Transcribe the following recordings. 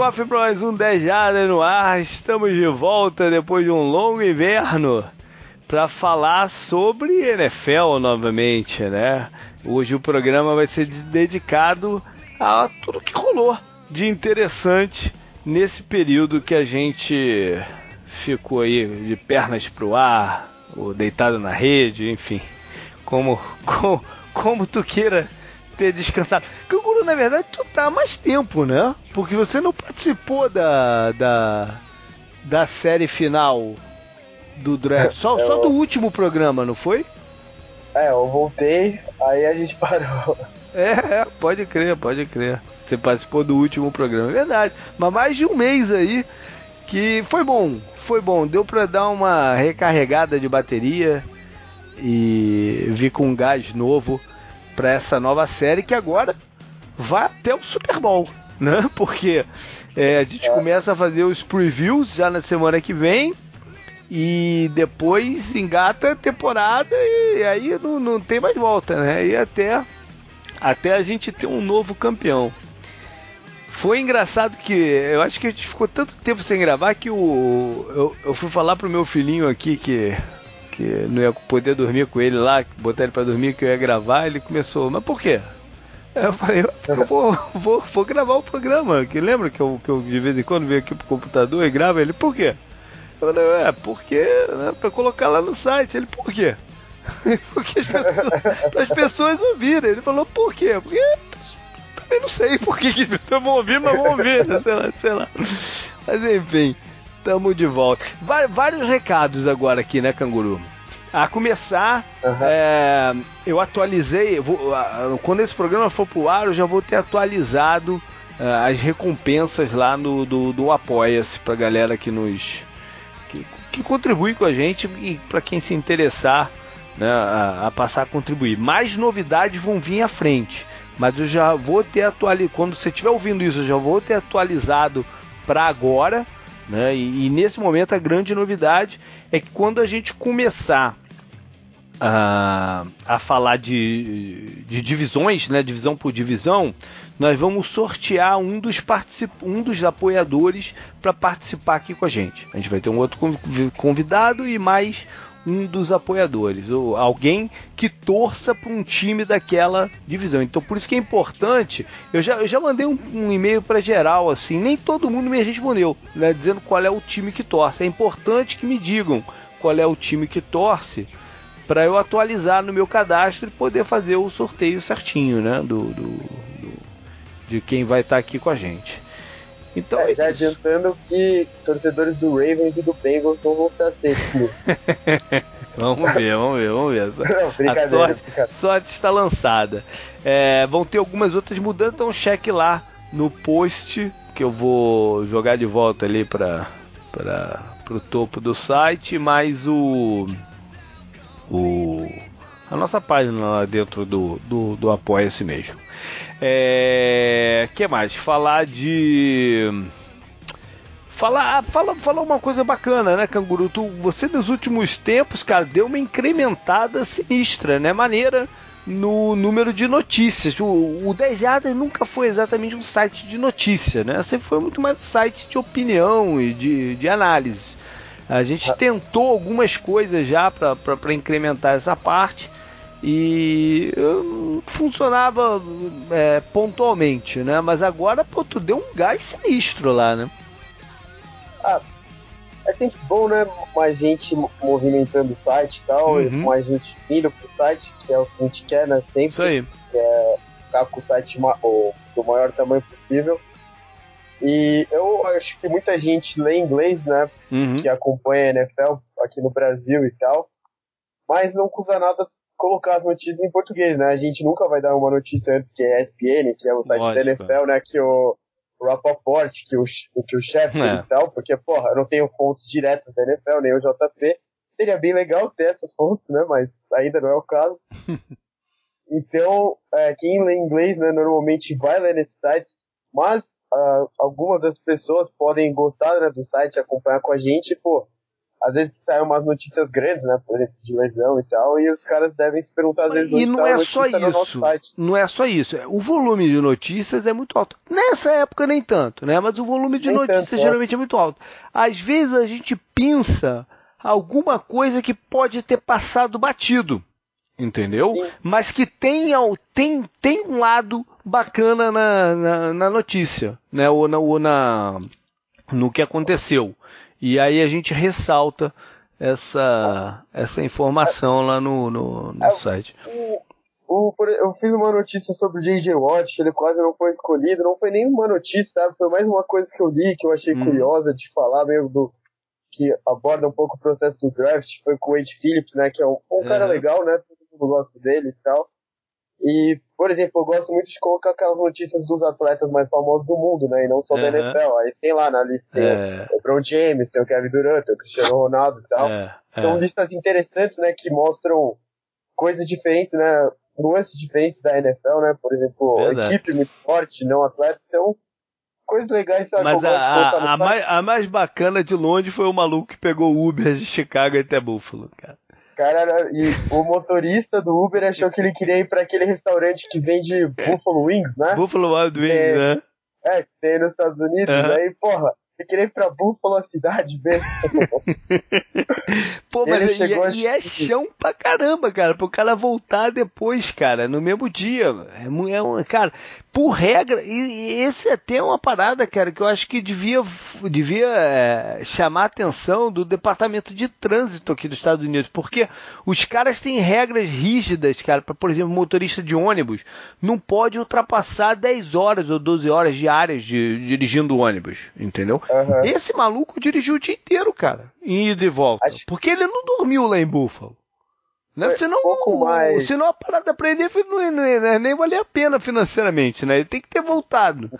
Kickoff para mais um 10 Jardas no ar. Estamos de volta depois de um longo inverno para falar sobre NFL novamente, né? Hoje o programa vai ser dedicado a tudo que rolou de interessante nesse período que a gente ficou aí de pernas pro ar, ou deitado na rede, enfim, como como, como tu queira ter descansado. Canguru, na verdade, tu tá há mais tempo, né? Porque você não participou da da, da série final do draft, só, eu... só do último programa, não foi? É, eu voltei, aí a gente parou. É, é, pode crer, pode crer. Você participou do último programa, é verdade. Mas mais de um mês aí que foi bom, foi bom. Deu para dar uma recarregada de bateria e vir com um gás novo para essa nova série que agora vai até o Super Bowl, né? Porque é, a gente é. começa a fazer os previews já na semana que vem e depois engata a temporada e aí não, não tem mais volta, né? E até, até a gente ter um novo campeão. Foi engraçado que eu acho que a gente ficou tanto tempo sem gravar que o, eu, eu fui falar pro meu filhinho aqui que, que não ia poder dormir com ele lá, botar ele para dormir que eu ia gravar, ele começou, mas por quê? Eu falei, eu vou, vou, vou gravar o programa, que lembra que eu, que eu de vez em quando venho aqui pro computador e gravo ele, por quê? Eu falei, é, porque, né, pra colocar lá no site. Ele, por quê? porque as pessoas, as pessoas ouvirem. Ele falou, por quê? Porque também não sei por que, que as pessoas vão ouvir, mas vão ouvir, sei lá, sei lá. Mas enfim, tamo de volta. Vários recados agora aqui, né, Canguru? A começar, uhum. é, eu atualizei. Vou, quando esse programa for pro ar, eu já vou ter atualizado é, as recompensas lá no, do, do Apoia-se pra galera que nos, que, que contribui com a gente e para quem se interessar né, a, a, passar a contribuir. Mais novidades vão vir à frente, mas eu já vou ter atualizado. Quando você estiver ouvindo isso, eu já vou ter atualizado para agora. Né, e, e nesse momento a grande novidade é que quando a gente começar a, a falar de, de divisões, né, divisão por divisão, nós vamos sortear um dos, particip... um dos apoiadores para participar aqui com a gente. A gente vai ter um outro convidado e mais um dos apoiadores, ou alguém que torça para um time daquela divisão. Então por isso que é importante. Eu já, eu já mandei um, um e-mail para geral assim, nem todo mundo me respondeu, né, dizendo qual é o time que torce. É importante que me digam qual é o time que torce para eu atualizar no meu cadastro e poder fazer o sorteio certinho, né, do, do, do de quem vai estar tá aqui com a gente. Então, é, já é adiantando que torcedores do Ravens e do Bengals vão estar aceitos. vamos ver, vamos ver, vamos ver. Não, a sorte, sorte está lançada. É, vão ter algumas outras mudanças, então cheque lá no post que eu vou jogar de volta ali para o topo do site, mais o o, a nossa página lá dentro do, do, do Apoia-se mesmo. É, que mais? Falar de. Falar, fala, falar uma coisa bacana, né, Canguru? Tu, você nos últimos tempos, cara, deu uma incrementada sinistra, né? Maneira no número de notícias. O, o 10 Jardas nunca foi exatamente um site de notícia, né? Sempre foi muito mais um site de opinião e de, de análise. A gente ah. tentou algumas coisas já para incrementar essa parte e funcionava é, pontualmente, né? Mas agora, pô, tu deu um gás sinistro lá, né? Ah, é sempre bom, né? Mais gente movimentando o site e tal, uhum. mais gente vindo pro site, que é o que a gente quer, né? Sempre. Isso aí. É ficar com o site o, do maior tamanho possível. E eu acho que muita gente lê inglês, né? Uhum. Que acompanha a NFL aqui no Brasil e tal. Mas não custa nada colocar as notícias em português, né? A gente nunca vai dar uma notícia antes que é ESPN, que é o site Lógico. da NFL, né? Que o, Rapaport, que o, que o chefe é. e tal, porque, porra, eu não tenho fontes diretas da NFL, nem o JP. Seria bem legal ter essas fontes, né? Mas ainda não é o caso. então, é, quem lê inglês, né, normalmente vai ler nesse site, mas uh, algumas das pessoas podem gostar né, do site, acompanhar com a gente, pô, às vezes saem umas notícias grandes, né? Por exemplo, de lesão e tal, e os caras devem se perguntar às vezes E não é só isso. Não é só isso. O volume de notícias é muito alto. Nessa época nem tanto, né? Mas o volume de nem notícias tanto, é. geralmente é. é muito alto. Às vezes a gente pensa alguma coisa que pode ter passado batido. Entendeu? Sim. Mas que tem, tem, tem um lado bacana na, na, na notícia, né? Ou na, ou na no que aconteceu. E aí a gente ressalta essa, essa informação lá no, no, no é, site. O, eu fiz uma notícia sobre o J.J. Watt, ele quase não foi escolhido, não foi nenhuma notícia, sabe? Foi mais uma coisa que eu li, que eu achei hum. curiosa de falar mesmo do que aborda um pouco o processo do draft, foi com o Wade Phillips, né, que é um, um é. cara legal, né, todo mundo gosta dele e tal. E, por exemplo, eu gosto muito de colocar aquelas notícias dos atletas mais famosos do mundo, né? E não só uhum. da NFL. Aí tem lá na lista tem é. o LeBron James, tem o Kevin Durant, tem o Cristiano Ronaldo e tal. É. São é. listas interessantes, né? Que mostram coisas diferentes, né? Nuances diferentes da NFL, né? Por exemplo, Verdade. equipe muito forte, não atleta. Então, coisas legais. Sabe, Mas a, a, a, mais, a mais bacana de longe foi o maluco que pegou o Uber de Chicago até Buffalo, cara cara era, e o motorista do Uber achou que ele queria ir para aquele restaurante que vende Buffalo Wings, né? Buffalo Wild Wings, é, né? É, que tem nos Estados Unidos. Uhum. Aí, porra, você queria ir pra Buffalo, a cidade mesmo. Pô, mas e, é, e, é chão pra caramba, cara, pro cara voltar depois, cara, no mesmo dia. É, é um, cara, por regra, e, e esse é até uma parada, cara, que eu acho que devia, devia é, chamar a atenção do Departamento de Trânsito aqui dos Estados Unidos, porque os caras têm regras rígidas, cara, para, por exemplo, motorista de ônibus não pode ultrapassar 10 horas ou 12 horas diárias de, dirigindo ônibus, entendeu? Uhum. Esse maluco dirigiu o dia inteiro, cara, em ida e volta, acho... porque ele não dormiu lá em Buffalo. Né? Senão, pouco mais. senão a parada pra ele não, não, não, nem valer a pena financeiramente, né? Ele tem que ter voltado.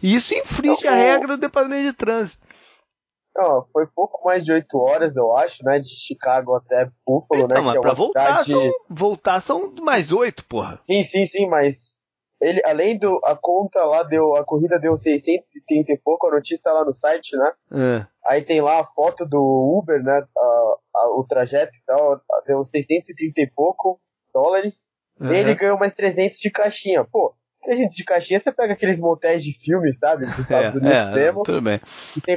E isso infringe não, a regra do Departamento de Trânsito. Não, foi pouco mais de 8 horas, eu acho, né? De Chicago até Buffalo, então, né? Mas que é pra voltar, cidade... são, voltar são mais 8, porra. Sim, sim, sim, mas ele, além do. A conta lá deu. A corrida deu 630 e pouco, a notícia tá lá no site, né? É. Aí tem lá a foto do Uber, né? A, a, o trajeto e tal. Deu 630 e pouco dólares. Uhum. E ele ganhou mais 300 de caixinha. Pô, 300 de caixinha, você pega aqueles motéis de filme, sabe? Dos Estados é, Unidos é, mesmo. Tudo bem.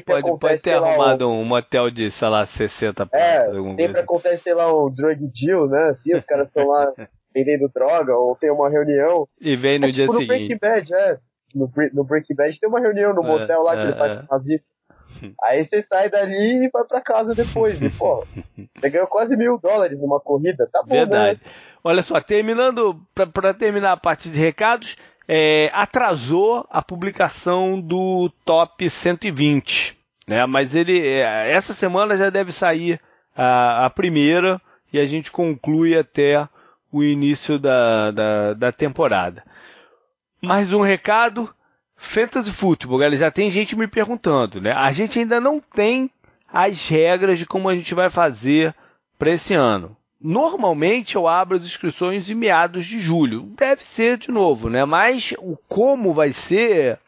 Pode, pode ter arrumado um... um motel de, sei lá, 60 É, sempre coisa. acontece, sei lá, um drug deal, né? Assim, os caras estão lá vendendo droga, ou tem uma reunião. E vem no é, dia tipo seguinte. No Breaking Bad, é. No, no Breaking Bad tem uma reunião no é, motel lá que ele é, faz uma visita. Aí você sai dali e vai para casa depois. E, pô, você ganhou quase mil dólares numa corrida, tá bom? Verdade. Né? Olha só, terminando, para terminar a parte de recados, é, atrasou a publicação do Top 120. Né? Mas ele, é, essa semana já deve sair a, a primeira e a gente conclui até o início da, da, da temporada. Mais um recado, Fantasy Football, galera, já tem gente me perguntando, né? A gente ainda não tem as regras de como a gente vai fazer para esse ano. Normalmente eu abro as inscrições em meados de julho. Deve ser de novo, né? Mas o como vai ser,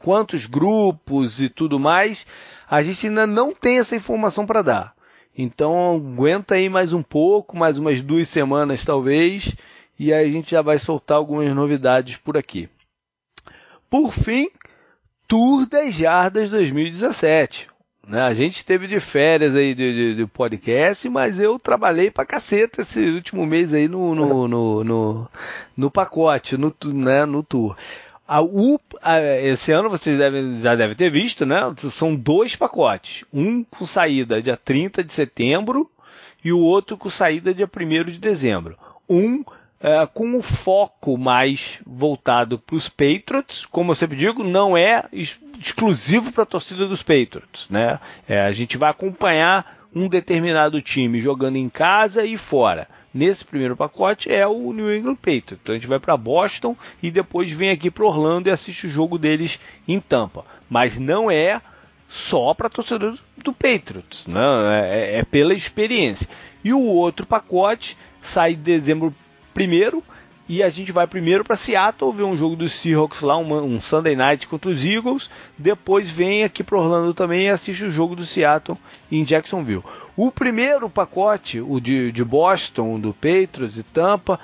quantos grupos e tudo mais, a gente ainda não tem essa informação para dar. Então aguenta aí mais um pouco, mais umas duas semanas talvez, e aí a gente já vai soltar algumas novidades por aqui. Por fim, Tour das Jardas 2017. Né? A gente teve de férias aí de, de, de, podcast, mas eu trabalhei pra caceta esse último mês aí no, no, no, no, no pacote, no, né, no tour. A, o, a, esse ano vocês já devem ter visto, né? São dois pacotes. Um com saída dia 30 de setembro e o outro com saída dia 1 de dezembro. Um é, com o foco mais voltado para os Patriots, como eu sempre digo, não é ex exclusivo para a torcida dos Patriots. Né? É, a gente vai acompanhar um determinado time jogando em casa e fora nesse primeiro pacote é o New England Patriots. Então a gente vai para Boston e depois vem aqui para Orlando e assiste o jogo deles em Tampa. Mas não é só para torcedor do Patriots, não é, é, é, pela experiência. E o outro pacote sai em dezembro primeiro E a gente vai primeiro para Seattle ver um jogo dos Seahawks lá, um, Sunday Night contra os Eagles. Depois vem aqui para Orlando também e assiste o jogo do Seattle em Jacksonville. O primeiro pacote, o de, de Boston, do Patriots e Tampa,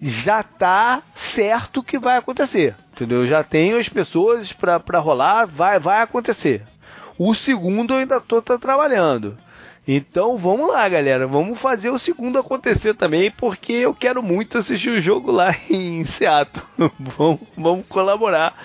já tá certo que vai acontecer. Entendeu? Já tenho as pessoas para rolar, vai, vai acontecer. O segundo eu ainda tô tá trabalhando. Então vamos lá, galera. Vamos fazer o segundo acontecer também, porque eu quero muito assistir o jogo lá em Seattle. vamos, vamos colaborar.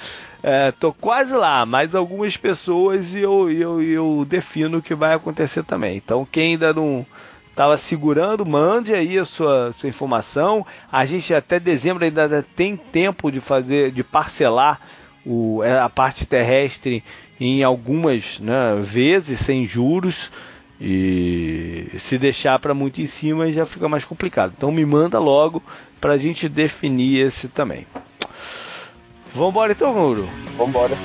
É, tô quase lá, mais algumas pessoas e eu, eu, eu defino o que vai acontecer também. Então quem ainda não estava segurando, mande aí a sua, sua informação. A gente até dezembro ainda tem tempo de fazer, de parcelar o, é, a parte terrestre em algumas né, vezes sem juros. E se deixar para muito em cima já fica mais complicado. Então me manda logo para a gente definir esse também. Vambora então, Mauro? Vambora.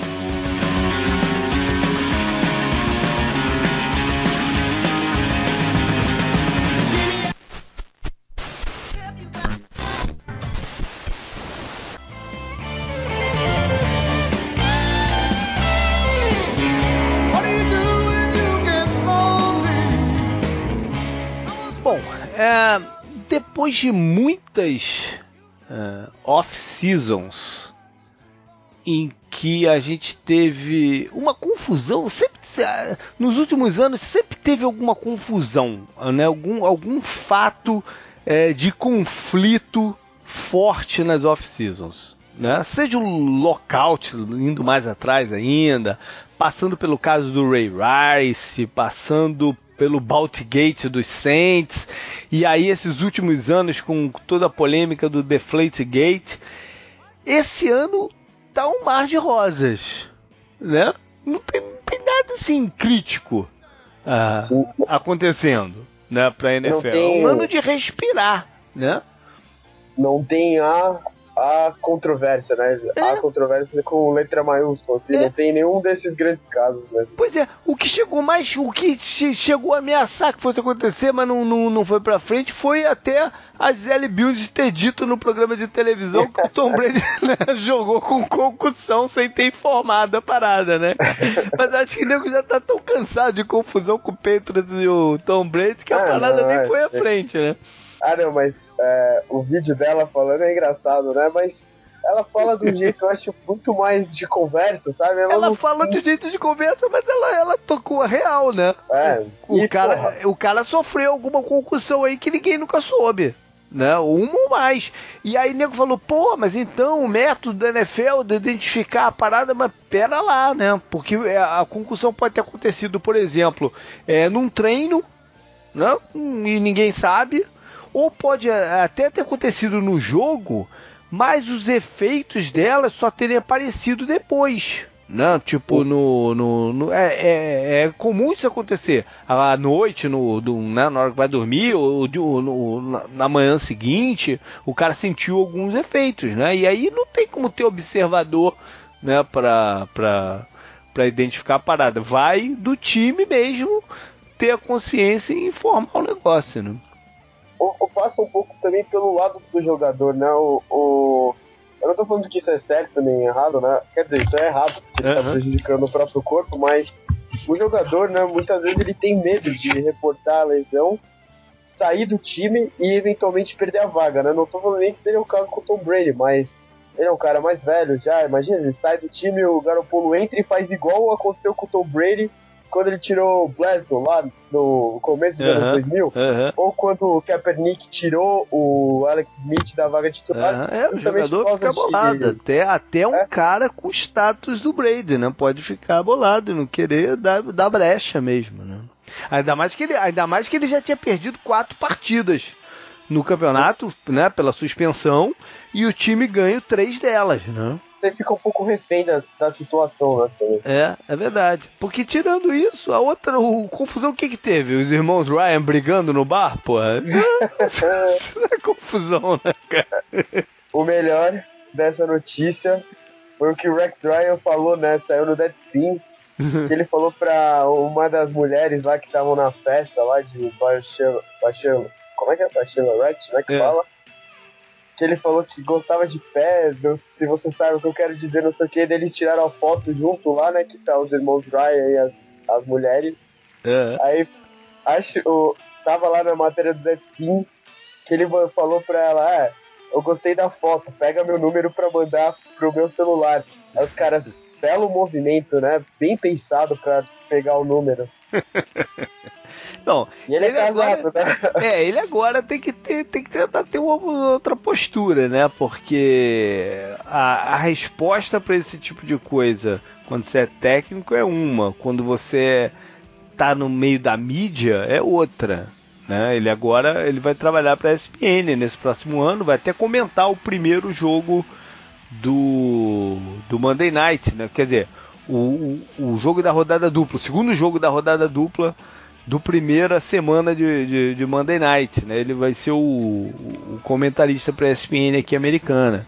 Depois de muitas uh, off-seasons em que a gente teve uma confusão, sempre nos últimos anos sempre teve alguma confusão, né? algum, algum fato é, de conflito forte nas off-seasons. Né? Seja o lockout, indo mais atrás ainda, passando pelo caso do Ray Rice, passando pelo Baltigate dos Saints, e aí esses últimos anos com toda a polêmica do Deflate Gate. Esse ano tá um mar de rosas, né? Não tem, não tem nada assim crítico uh, acontecendo, né, pra NFL. Tem... É um ano de respirar, né? Não tem a a controvérsia, né? É. A controvérsia com letra maiúscula, assim, é. não tem nenhum desses grandes casos, né? Pois é, o que chegou mais, o que chegou a ameaçar que fosse acontecer, mas não, não, não foi pra frente, foi até a Gisele Build ter dito no programa de televisão que o Tom Brady né, jogou com concussão sem ter informado a parada, né? Mas acho que o nego já tá tão cansado de confusão com o Patriots e o Tom Brady que a ah, parada não, nem é, foi à frente, né? Ah, não, mas é, o vídeo dela falando é engraçado, né? Mas ela fala do jeito, eu acho, muito mais de conversa, sabe? Ela, ela não... fala de jeito de conversa, mas ela, ela tocou a real, né? É. O, e, cara, o cara sofreu alguma concussão aí que ninguém nunca soube. Né? Uma ou mais. E aí o nego falou, pô, mas então o método da NFL de identificar a parada, mas pera lá, né? Porque é, a concussão pode ter acontecido, por exemplo, é, num treino, né? E ninguém sabe ou pode até ter acontecido no jogo, mas os efeitos dela só terem aparecido depois. Né? Tipo, no. no, no é, é, é, comum isso acontecer. À noite, no, do, né, na hora que vai dormir, ou, ou no, na, na, manhã seguinte, o cara sentiu alguns efeitos, né? E aí não tem como ter observador né, para pra identificar a parada. Vai do time mesmo ter a consciência e informar o negócio, né? Passa um pouco também pelo lado do jogador, né? O, o, eu não tô falando que isso é certo nem errado, né? Quer dizer, isso é errado, porque uhum. tá prejudicando o próprio corpo, mas o jogador, né, muitas vezes ele tem medo de reportar a lesão, sair do time e eventualmente perder a vaga, né? Não tô falando nem que seria o caso com o Tom Brady, mas ele é um cara mais velho já, imagina, ele sai do time, o Garoppolo entra e faz igual aconteceu com o Tom Brady quando ele tirou o Bledsoe lá no começo dos anos 2000, ou quando o Kaepernick tirou o Alex Smith da vaga titular. É, o jogador fica bolado. Até, até um é? cara com status do Brady, né? Pode ficar bolado e não querer dar, dar brecha mesmo, né? Ainda mais, que ele, ainda mais que ele já tinha perdido quatro partidas no campeonato, né? Pela suspensão, e o time ganha três delas, né? Você fica um pouco refém da, da situação, né? É, é verdade. Porque tirando isso, a outra o, confusão o que que teve? Os irmãos Ryan brigando no bar, porra? isso é confusão, né, cara? O melhor dessa notícia foi o que o Rex Ryan falou, né? Saiu no Deadspin. que ele falou pra uma das mulheres lá que estavam na festa lá de Bachelor. Como é que é? Bachelorette, né? Que é. fala que ele falou que gostava de pé, se você sabe o que eu quero dizer, não sei o que, eles tiraram a foto junto lá, né, que tá os irmãos Ryan e as, as mulheres. Uhum. Aí, acho, o, tava lá na matéria do Spin que ele falou pra ela, ah, eu gostei da foto, pega meu número pra mandar pro meu celular. Aí os caras, belo movimento, né, bem pensado pra pegar o número. Não, e ele, é ele é casado, agora, né? É, ele agora tem que, ter, tem que tentar ter uma outra postura, né? Porque a, a resposta para esse tipo de coisa, quando você é técnico, é uma. Quando você tá no meio da mídia, é outra. Né? Ele agora ele vai trabalhar para a ESPN nesse próximo ano, vai até comentar o primeiro jogo do, do Monday Night, né? Quer dizer, o, o, o jogo da rodada dupla, o segundo jogo da rodada dupla do primeira semana de, de, de Monday Night, né? Ele vai ser o, o comentarista para a ESPN aqui americana.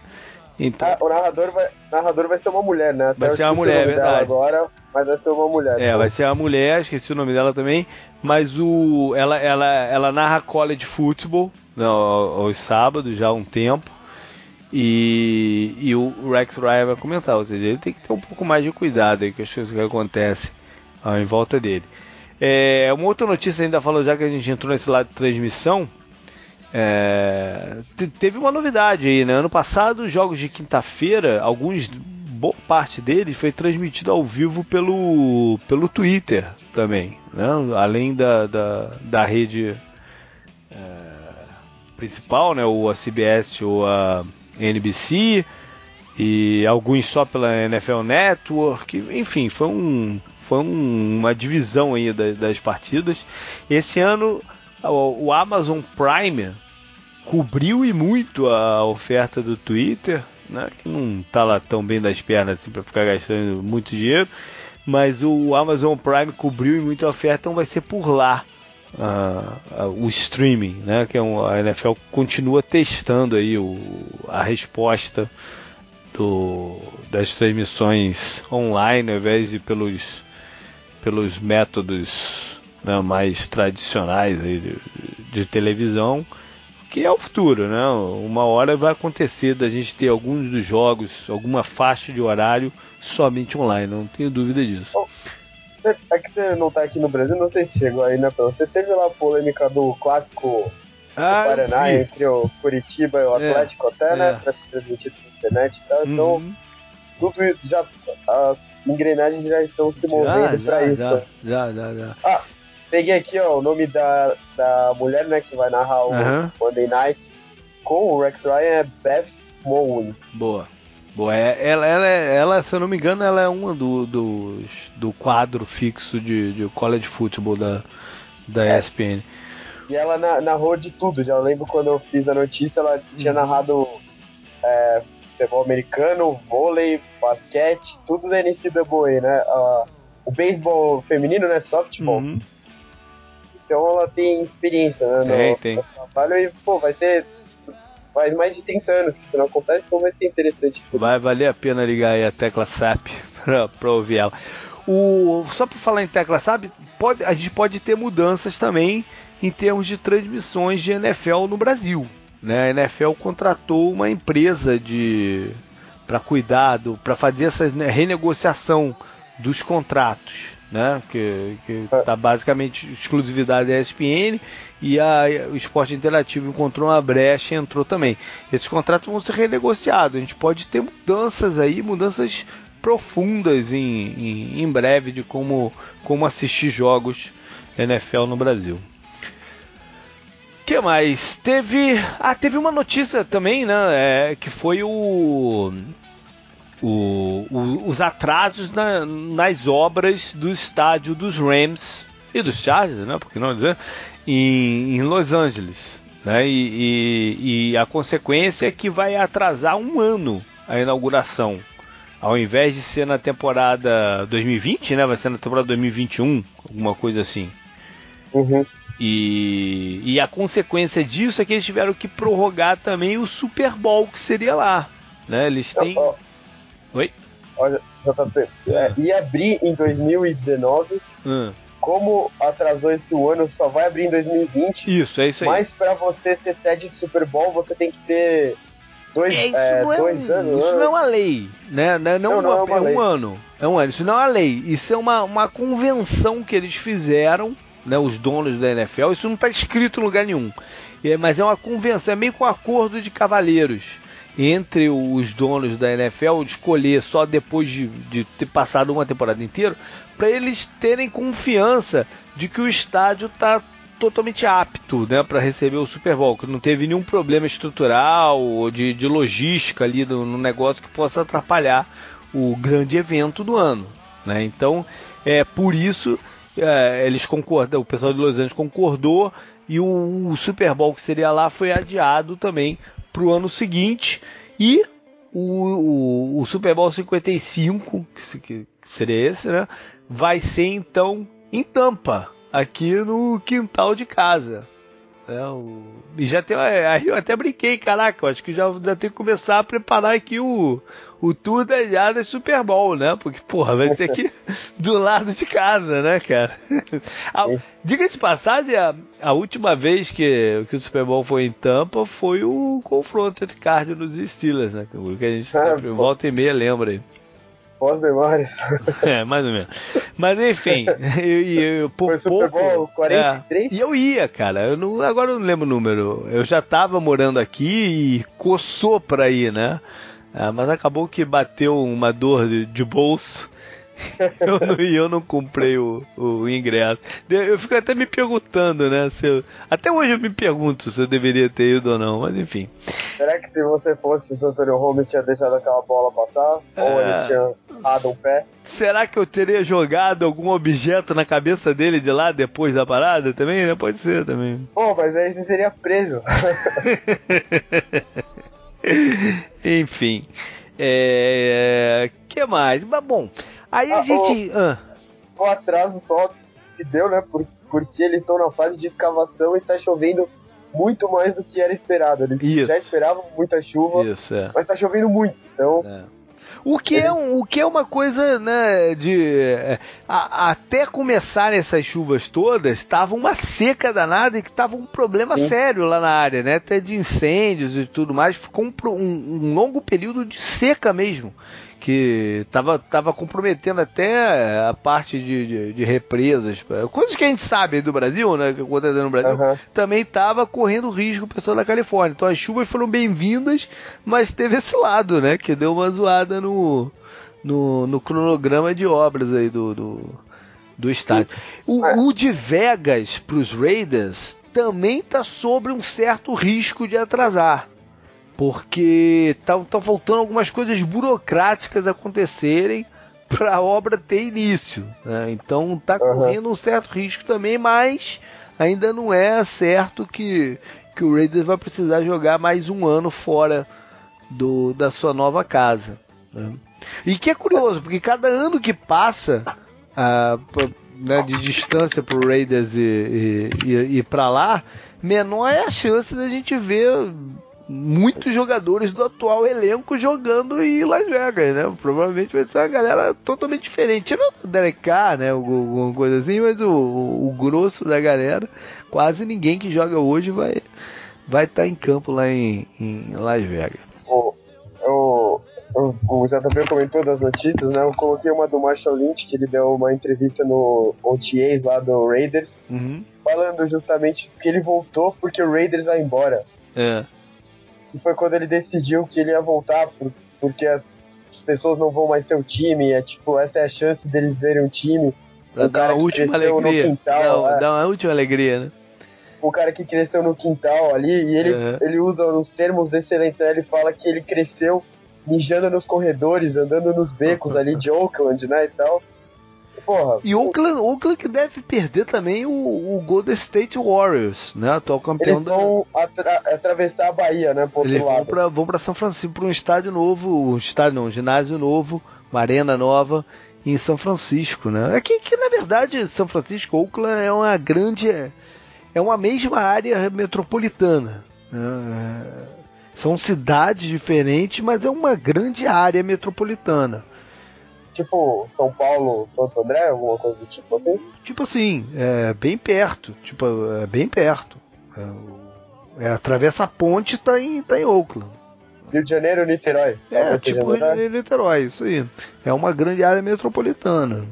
Então, ah, o narrador vai, narrador vai ser uma mulher, né? Até vai ser uma mulher, verdade. Agora, mas vai ser uma mulher. É, vai ser uma mulher, esqueci o nome dela também, mas o ela ela ela narra college football né, aos sábados já há um tempo. E, e o Rex Ryan vai comentar, ou seja, ele tem que ter um pouco mais de cuidado aí com as coisas que acontecem em volta dele. É, uma outra notícia ainda falou, já que a gente entrou nesse lado de transmissão, é, teve uma novidade aí, né? Ano passado, jogos de quinta-feira, alguns boa parte deles foi transmitido ao vivo pelo, pelo Twitter também, né? além da, da, da rede é, principal, né? ou a CBS ou a NBC, e alguns só pela NFL Network, enfim, foi um, foi um, uma divisão aí das, das partidas. Esse ano o, o Amazon Prime cobriu e muito a oferta do Twitter, né, que não está lá tão bem das pernas assim, para ficar gastando muito dinheiro, mas o Amazon Prime cobriu e muito a oferta, então vai ser por lá uh, uh, o streaming, né, que é um, a NFL continua testando aí o, a resposta do, das transmissões online ao invés de pelos pelos métodos né, mais tradicionais de, de, televisão, que é o futuro, né? Uma hora vai acontecer da gente ter alguns dos jogos, alguma faixa de horário somente online, não tenho dúvida disso. É que você não está aqui no Brasil, não sei se chegou aí, né? Você teve lá a polêmica do clássico ah, do Paraná entre o Curitiba e o é, Atlético é, até, né? É. Pra ser transmitido na internet e tal. Então, uhum. tudo isso já. A engrenagens já estão se movendo para isso. Já, já, já, já. Ah, peguei aqui ó, o nome da, da mulher né, que vai narrar o uhum. Monday Night com o Rex Ryan é Beth Moon. Boa. Boa, é, ela, ela, ela, se eu não me engano, ela é uma do, do, do quadro fixo de, de college football da, da é. ESPN. E ela narrou de tudo, já lembro quando eu fiz a notícia, ela tinha uhum. narrado é, futebol americano, vôlei, basquete, tudo da NCAA, né? Uh, o beisebol feminino, né? Softball. Uhum. Então ela tem experiência, né? No, tem, tem. Trabalho e, pô, vai ser. Faz mais de 30 anos que isso não acontece, então vai ser interessante. Vai valer a pena ligar aí a tecla SAP pra, pra ouvir ela. O, só para falar em tecla SAP, pode, a gente pode ter mudanças também em termos de transmissões de NFL no Brasil. Né? A NFL contratou uma empresa de para cuidar, para fazer essa né, renegociação dos contratos, né? Que, que tá basicamente exclusividade da ESPN e a, o esporte interativo encontrou uma brecha e entrou também. Esses contratos vão ser renegociados. A gente pode ter mudanças aí, mudanças profundas em, em, em breve de como, como assistir jogos NFL no Brasil que mais? Teve. Ah, teve uma notícia também, né? É, que foi o. O, o, os atrasos na, nas obras do estádio dos Rams e dos Chargers, né? Porque não dizer, em, em Los Angeles. Né? E, e, e a consequência é que vai atrasar um ano a inauguração. Ao invés de ser na temporada 2020, né? Vai ser na temporada 2021, alguma coisa assim. Uhum. E, e a consequência disso é que eles tiveram que prorrogar também o Super Bowl que seria lá. Né? Eles têm. Oi? Olha, JP, é, ia abrir em 2019. Hum. Como atrasou esse ano, só vai abrir em 2020. Isso, é isso aí. Mas para você ser sede de Super Bowl, você tem que ter Dois, é, isso é, não é dois um, anos, Isso não é uma lei, né? Não, não, não, uma, não é, uma é um ano. É um ano. Isso não é uma lei. Isso é uma, uma convenção que eles fizeram, né? Os donos da NFL. Isso não está escrito em lugar nenhum. É, mas é uma convenção, é meio com um acordo de cavalheiros entre os donos da NFL escolher só depois de, de ter passado uma temporada inteira, para eles terem confiança de que o estádio está totalmente apto né, para receber o Super Bowl, que não teve nenhum problema estrutural ou de, de logística ali no, no, negócio que possa atrapalhar o grande evento do ano. Né? Então, é por isso é, eles concordam, o pessoal de Los Angeles concordou e o, o Super Bowl que seria lá foi adiado também para o ano seguinte e o, o, o, Super Bowl 55, que, que seria esse, né? Vai ser então em Tampa, aqui no quintal de casa. É, o... E já tem. Aí eu até brinquei, caraca, acho que já, já tem que começar a preparar aqui o, o tour da Jada Super Bowl, né? Porque, porra, vai ser aqui do lado de casa, né, cara? Diga de passagem, a, a última vez que, que o Super Bowl foi em Tampa foi o confronto entre Cardinals e Steelers, né? Que a gente ah, sempre volta e meia lembra aí. Boas memórias. É, mais ou menos. Mas enfim, eu, eu, por Foi pouco. Super Bowl 43? É, e eu ia, cara. Eu não, agora eu não lembro o número. Eu já tava morando aqui e coçou pra ir, né? É, mas acabou que bateu uma dor de, de bolso eu não, eu não comprei o, o ingresso. Eu fico até me perguntando, né? Se eu, até hoje eu me pergunto se eu deveria ter ido ou não, mas enfim. Será que se você fosse o Antonio Holmes tinha deixado aquela bola passar? É... Ou ele tinha dado um pé? Será que eu teria jogado algum objeto na cabeça dele de lá depois da parada também? Né? Pode ser também. Pô, mas aí você seria preso. Enfim. É... que mais? Mas bom. Aí a ah, gente. O, ah. o atraso só que deu, né? Por, porque eles estão na fase de escavação e está chovendo muito mais do que era esperado. Eles Isso. já esperavam muita chuva, Isso, é. mas está chovendo muito. Então. É. O que, é um, o que é uma coisa, né, de... É, a, até começar essas chuvas todas, estava uma seca danada e que estava um problema Sim. sério lá na área, né, até de incêndios e tudo mais, ficou um, um, um longo período de seca mesmo que estava tava comprometendo até a parte de, de, de, represas, coisas que a gente sabe do Brasil, né, que acontecendo no Brasil, uhum. também estava correndo risco o pessoal da Califórnia. Então as chuvas foram bem-vindas, mas teve esse lado, né, que deu uma zoada no, no, no cronograma de obras aí do, do, do estádio. O, o de Vegas para os Raiders também está sobre um certo risco de atrasar porque estão tá, faltando algumas coisas burocráticas acontecerem para a obra ter início. Né? Então está uhum. correndo um certo risco também, mas ainda não é certo que, que o Raiders vai precisar jogar mais um ano fora do, da sua nova casa. Né? E que é curioso, porque cada ano que passa ah, pra, né, de distância para o Raiders e, e, e, e para lá, menor é a chance da gente ver muitos jogadores do atual elenco jogando em Las Vegas, né? Provavelmente vai ser uma galera totalmente diferente. Tirando o Derek Carr, né? Alguma coisa assim, mas o, o, grosso da galera, quase ninguém que joga hoje vai vai estar tá em campo lá em, em Las Vegas. O, o, o, o JP comentou das notícias, né? Eu coloquei uma do Marshall Lynch, que ele deu uma entrevista no OTAs lá do Raiders, uhum. falando justamente que ele voltou porque o Raiders vai embora. É que foi quando ele decidiu que ele ia voltar, por, porque as pessoas não vão mais ter o time, é tipo, essa é a chance deles verem um time. Pra dar uma última alegria. Quintal, não, é. Dá uma última alegria, né? O cara que cresceu no quintal ali, e ele, uhum. ele usa os termos excelentes, né? ele fala que ele cresceu mijando nos corredores, andando nos becos ali de Oakland, né, e tal. Porra. E Oakland, Oakland que deve perder também o, o Golden State Warriors, né? Atual campeão Eles vão da... atra atravessar a Bahia, né? Por Eles vão para vão pra São Francisco, para um estádio novo, um estádio não, um ginásio novo, uma arena nova em São Francisco, né? É que, que na verdade São Francisco, Oakland é uma grande, é uma mesma área metropolitana. Né? É, são cidades diferentes, mas é uma grande área metropolitana tipo São Paulo, Santo André, alguma coisa do tipo assim? Tipo assim, é bem perto, tipo, é bem perto. É, é atravessa a ponte e tá em, tá em Oakland. Rio de Janeiro, Niterói. É, tipo Rio de Janeiro, Niterói, isso aí. É uma grande área metropolitana.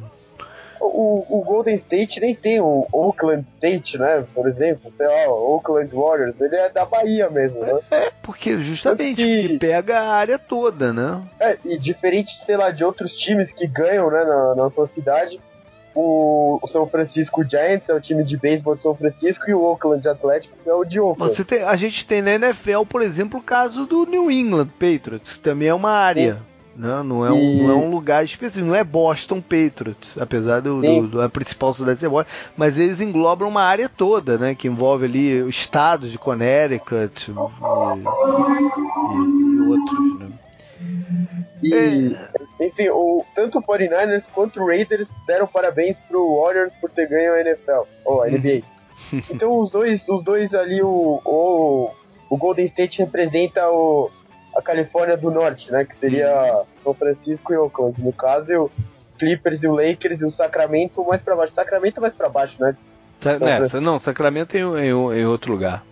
O, o, Golden State nem tem o Oakland State, né? Por exemplo, sei lá, o Oakland Warriors, ele é da Bahia mesmo, né? É, porque justamente que... porque pega a área toda, né? É, e diferente, sei lá, de outros times que ganham, né, na, na sua cidade, o, o São Francisco Giants é o time de beisebol de São Francisco e o Oakland Athletics é o de Oakland. Você tem, a gente tem na NFL, por exemplo, o caso do New England Patriots, que também é uma área. Né? Não, é um, e... não é um lugar específico, não é Boston Patriots, apesar do, do, do a principal cidade ser Boston, mas eles englobam uma área toda, né? Que envolve ali o estado de Connecticut e, e, e outros, né? E, é... enfim, o, tanto o 49ers quanto o Raiders deram parabéns pro Warriors por ter ganho a NFL, ou a NBA. então os dois, os dois ali, o, o, o Golden State representa o, a Califórnia do Norte, né? Que seria São Francisco e Oakland. No caso, o Clippers e o Lakers e o Sacramento mais para baixo. Sacramento mais para baixo, né? Sa Nessa, não, Sacramento em, em, em, outro lugar.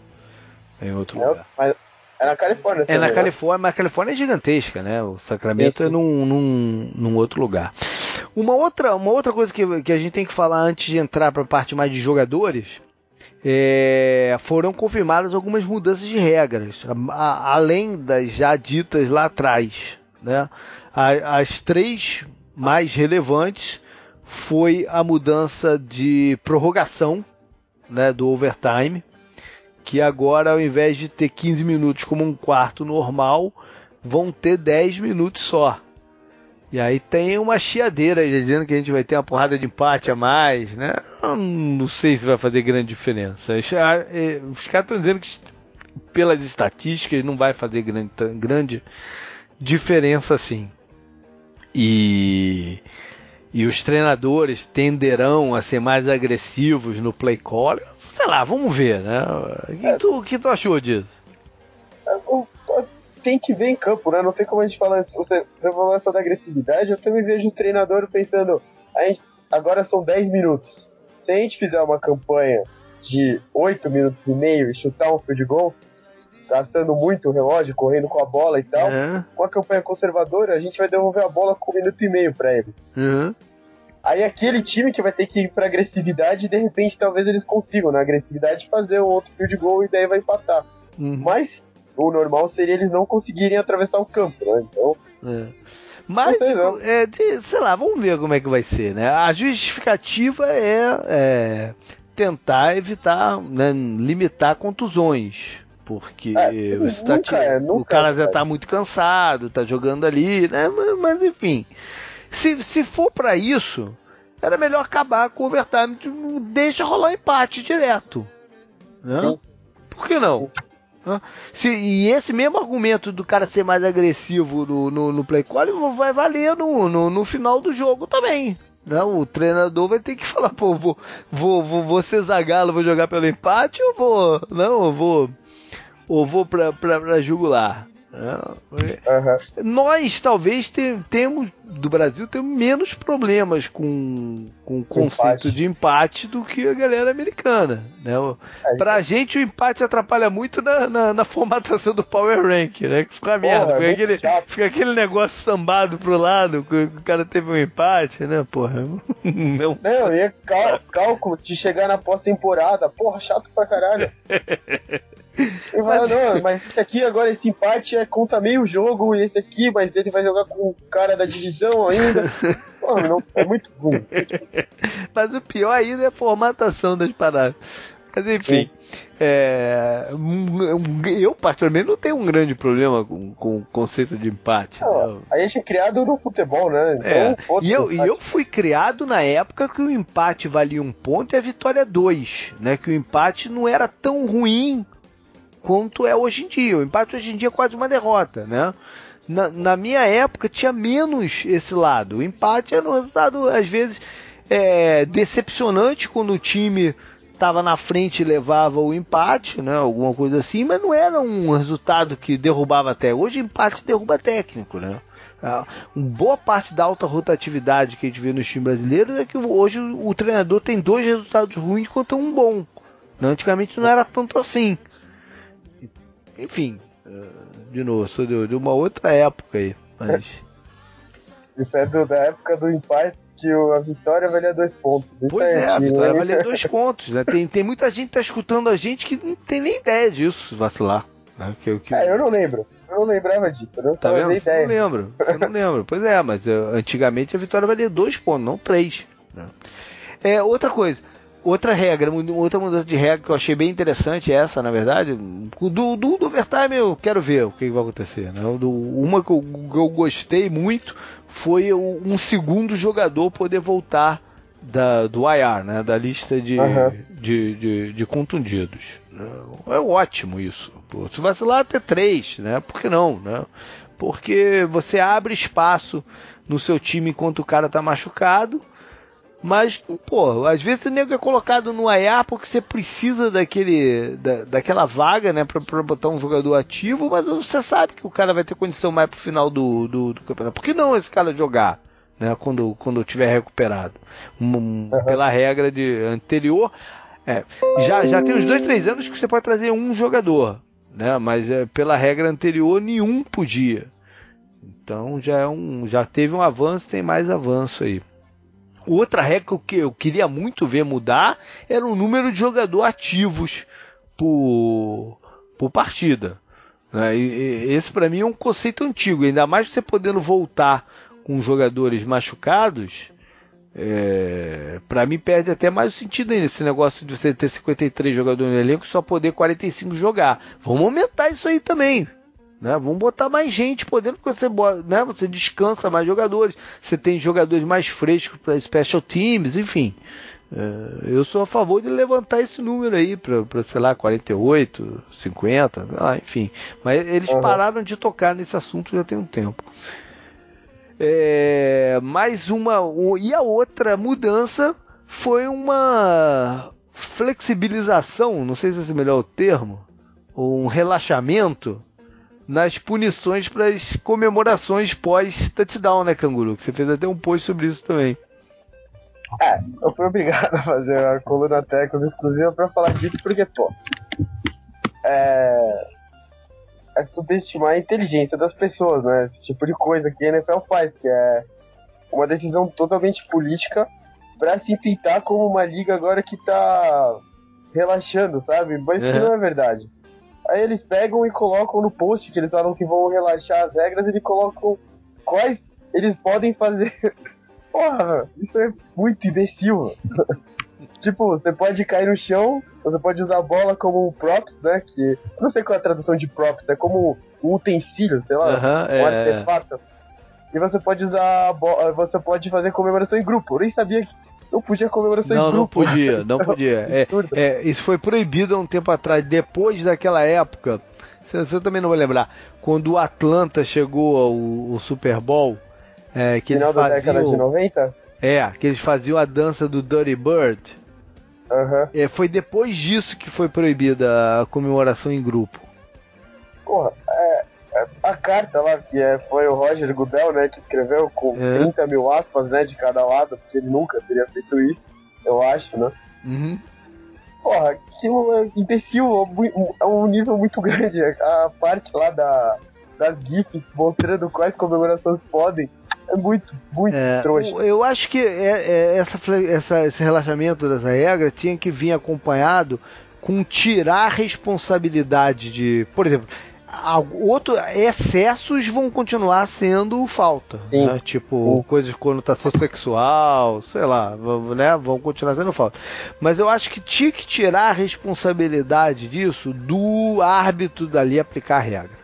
Em outro é, lugar. Mas, é na Califórnia. É na né? Califórnia, mas a Califórnia é gigantesca, né? O Sacramento é num, num, num, outro lugar. Uma outra, uma outra coisa que, que a gente tem que falar antes de entrar para a parte mais de jogadores é, foram confirmadas algumas mudanças de regras, a, a, além das já ditas lá atrás. Né? A, as três mais relevantes foi a mudança de prorrogação né, do overtime, que agora, ao invés de ter 15 minutos como um quarto normal, vão ter 10 minutos só. E aí tem uma chiadeira dizendo que a gente vai ter uma porrada de empate a mais, né? Eu não sei se vai fazer grande diferença. Os caras estão dizendo que pelas estatísticas não vai fazer grande, grande diferença assim. E, e os treinadores tenderão a ser mais agressivos no play call. Sei lá, vamos ver, né? O que, tu, que tu achou disso? Tem que ver em campo, né? Não tem como a gente falar. Você, você falou essa da agressividade, eu também vejo o treinador pensando, a gente, agora são 10 minutos. Se a gente fizer uma campanha de 8 minutos e meio e chutar um field goal, gastando muito o relógio, correndo com a bola e tal, uhum. com a campanha conservadora, a gente vai devolver a bola com um minuto e meio para ele. Uhum. Aí aquele time que vai ter que ir pra agressividade, de repente talvez eles consigam na agressividade fazer um outro field goal e daí vai empatar. Uhum. Mas o normal seria eles não conseguirem atravessar o campo, né? Então. É. Mas, sei, tipo, é, de, sei lá, vamos ver como é que vai ser, né? A justificativa é, é tentar evitar, né, limitar contusões. Porque é, o, nunca é, o cara já tá muito cansado, tá jogando ali, né? Mas, mas enfim. Se, se for para isso, era melhor acabar com o overtime. Deixa rolar empate direto. Né? Por que não? Se, e esse mesmo argumento do cara ser mais agressivo no, no, no play call vai valer no, no, no, final do jogo também. Né? O treinador vai ter que falar, pô, vou, vou, vou, vou ser zagalo, vou jogar pelo empate ou vou. Não, vou. Ou vou pra, pra, pra jugular. Uhum. Nós talvez te, temos do Brasil temos menos problemas com, com o conceito empate. de empate do que a galera americana. Né? É, pra é. gente o empate atrapalha muito na, na, na, formatação do Power Rank, né? Que fica merda. Fica, é aquele, fica aquele negócio sambado pro lado, que o cara teve um empate, né? Porra. Não, Não e cálculo de chegar na pós-temporada. Porra, chato pra caralho. Eu mas... não, mas esse aqui agora, esse empate é conta meio jogo, e esse aqui, mas ele vai jogar com o cara da divisão ainda. Pô, não, é muito ruim. Mas o pior ainda é a formatação das paradas. Mas enfim, é, eu particularmente não tenho um grande problema com, com o conceito de empate. Não, né? A gente é criado no futebol, né? Então, é. e, eu, e eu fui criado na época que o empate valia um ponto e a vitória dois, né? Que o empate não era tão ruim quanto é hoje em dia. O empate hoje em dia é quase uma derrota, né? Na, na minha época tinha menos esse lado. O empate era um resultado, às vezes, é, decepcionante quando o time estava na frente e levava o empate, né? Alguma coisa assim, mas não era um resultado que derrubava até. Hoje empate derruba técnico, né? Ah, uma boa parte da alta rotatividade que a gente vê nos times brasileiros é que hoje o treinador tem dois resultados ruins contra um bom. Antigamente não era tanto assim. Enfim, De novo, sou de, de uma outra época aí. Mas. Isso é do, da época do empate que a vitória valia dois pontos. Isso pois é, é a vitória valia dois pontos. Né? Tem, tem muita gente que tá escutando a gente que não tem nem ideia disso, vacilar. Né? Que, que... É, eu não lembro. Eu não lembrava disso. Eu não tá vendo? Você não lembra. Você não lembra. Pois é, mas uh, antigamente a vitória valia dois pontos, não três. Né? É, outra coisa. Outra regra, outra mudança de regra que eu achei bem interessante, essa, na verdade, do, do, do overtime eu quero ver o que, vai acontecer. Né? Do, uma que eu, que eu gostei muito foi um segundo jogador poder voltar da, do IR, né? da lista de, uhum. de, de, de, contundidos. É ótimo isso. Pô, se vacilar até três, né? por que não? Né? Porque você abre espaço no seu time enquanto o cara está machucado mas, pô, às vezes o nego é colocado no AIA porque você precisa daquele, da, daquela vaga, né, pra, pra botar um jogador ativo, mas você sabe que o cara vai ter condição mais pro final do, do, do campeonato. Por que não esse cara jogar? Né, quando, quando tiver recuperado. Um, uhum. Pela regra de anterior. É, já, já tem uns dois, três anos que você pode trazer um jogador. Né, mas é, pela regra anterior nenhum podia. Então já é um. Já teve um avanço, tem mais avanço aí. Outra regra que eu queria muito ver mudar era o número de jogadores ativos por, por partida. Né? Esse para mim é um conceito antigo, ainda mais você podendo voltar com jogadores machucados. É, para mim perde até mais o sentido ainda esse negócio de você ter 53 jogadores no elenco e só poder 45 jogar. Vamos aumentar isso aí também. Né? Vamos botar mais gente podendo, porque você, né? você descansa mais jogadores, você tem jogadores mais frescos para special teams, enfim. É, eu sou a favor de levantar esse número aí para, sei lá, 48, 50, ah, enfim. Mas eles uhum. pararam de tocar nesse assunto já tem um tempo. É, mais uma. Um, e a outra mudança foi uma flexibilização, não sei se é melhor o termo, ou um relaxamento nas punições para as comemorações pós-touchdown, né, Canguru? Você fez até um post sobre isso também. É, eu fui obrigado a fazer a coluna técnica exclusiva para falar disso, porque, pô, é, é subestimar a inteligência das pessoas, né? Esse tipo de coisa que a NFL faz, que é uma decisão totalmente política para se pintar como uma liga agora que tá relaxando, sabe? Mas isso não é verdade. Aí eles pegam e colocam no post que eles falam que vão relaxar as regras, eles colocam quais eles podem fazer. Porra, isso é muito imbecil. tipo, você pode cair no chão, você pode usar a bola como props, né? Que. Não sei qual é a tradução de props, é como um utensílio, sei lá, um é... artefato. E você pode usar a bola, você pode fazer comemoração em grupo. Eu nem sabia que não podia comemoração não, em grupo. Não, podia, não podia. É, é, isso foi proibido há um tempo atrás, depois daquela época. Você, você também não vai lembrar. Quando o Atlanta chegou ao, ao Super Bowl. É, que Final eles faziam, da década de 90? É, que eles faziam a dança do Dirty Bird. Uhum. É, foi depois disso que foi proibida a comemoração em grupo. Porra, é, a carta lá, que é, foi o Roger Goodell, né, que escreveu com é. 30 mil aspas, né, de cada lado, porque ele nunca teria feito isso, eu acho, né? Uhum. Porra, aquilo é imbecil, é um nível muito grande. A parte lá da, das GIFs mostrando quais comemorações podem. É muito, muito é, trouxa. Eu acho que é, é, essa, essa, esse relaxamento dessa regra tinha que vir acompanhado com tirar responsabilidade de. Por exemplo, outro excessos vão continuar sendo falta, né? tipo Sim. coisas de conotação sexual, sei lá, né? Vão continuar sendo falta. Mas eu acho que tinha que tirar a responsabilidade disso do árbitro dali aplicar a regra.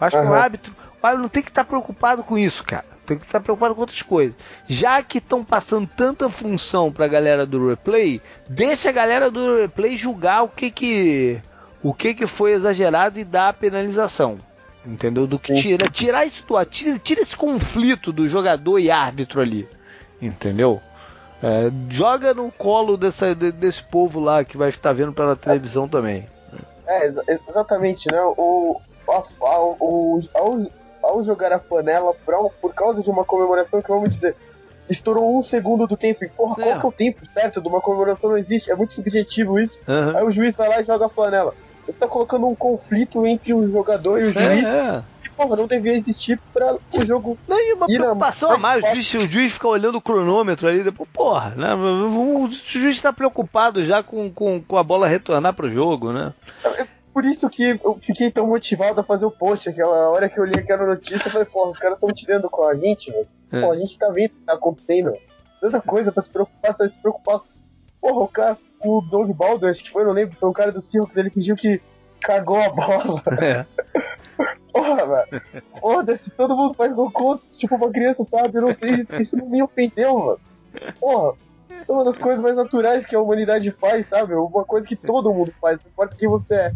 Eu acho uhum. que o árbitro, o árbitro não tem que estar preocupado com isso, cara. Tem que estar preocupado com outras coisas. Já que estão passando tanta função para a galera do replay, deixa a galera do replay julgar o que que o que, que foi exagerado e dar a penalização. Entendeu? Do que tira, tirar isso do tira, tira esse conflito do jogador e árbitro ali. Entendeu? É, joga no colo dessa, desse povo lá que vai estar vendo pela televisão também. É, exatamente, né? O, ao, ao, ao jogar a panela pra, por causa de uma comemoração que vamos dizer estourou um segundo do tempo. E, porra, é. qual que é o tempo certo de uma comemoração? Não existe. É muito subjetivo isso. Uhum. Aí o juiz vai lá e joga a flanela. Você tá colocando um conflito entre o jogador e o juiz. É, é. Que, porra, não devia existir pra o jogo. Não, e uma preocupação a mais. O juiz, o juiz fica olhando o cronômetro ali, depois, porra, né? O juiz tá preocupado já com, com, com a bola retornar pro jogo, né? É por isso que eu fiquei tão motivado a fazer o post. Aquela hora que eu li aquela notícia, eu falei, porra, os caras estão tirando com a gente, velho. É. Pô, a gente tá vendo o que tá acontecendo. Tanta coisa pra se preocupar, pra se preocupar. Porra, o cara, o Doug Baldwin, acho que foi, não lembro, foi o cara do circo dele fingiu que cagou a bola. É. Porra, velho. Foda-se, todo mundo faz gol contra, tipo uma criança, sabe? Eu não sei, isso não me ofendeu, mano. Porra, é uma das coisas mais naturais que a humanidade faz, sabe? Uma coisa que todo mundo faz, não importa quem você é.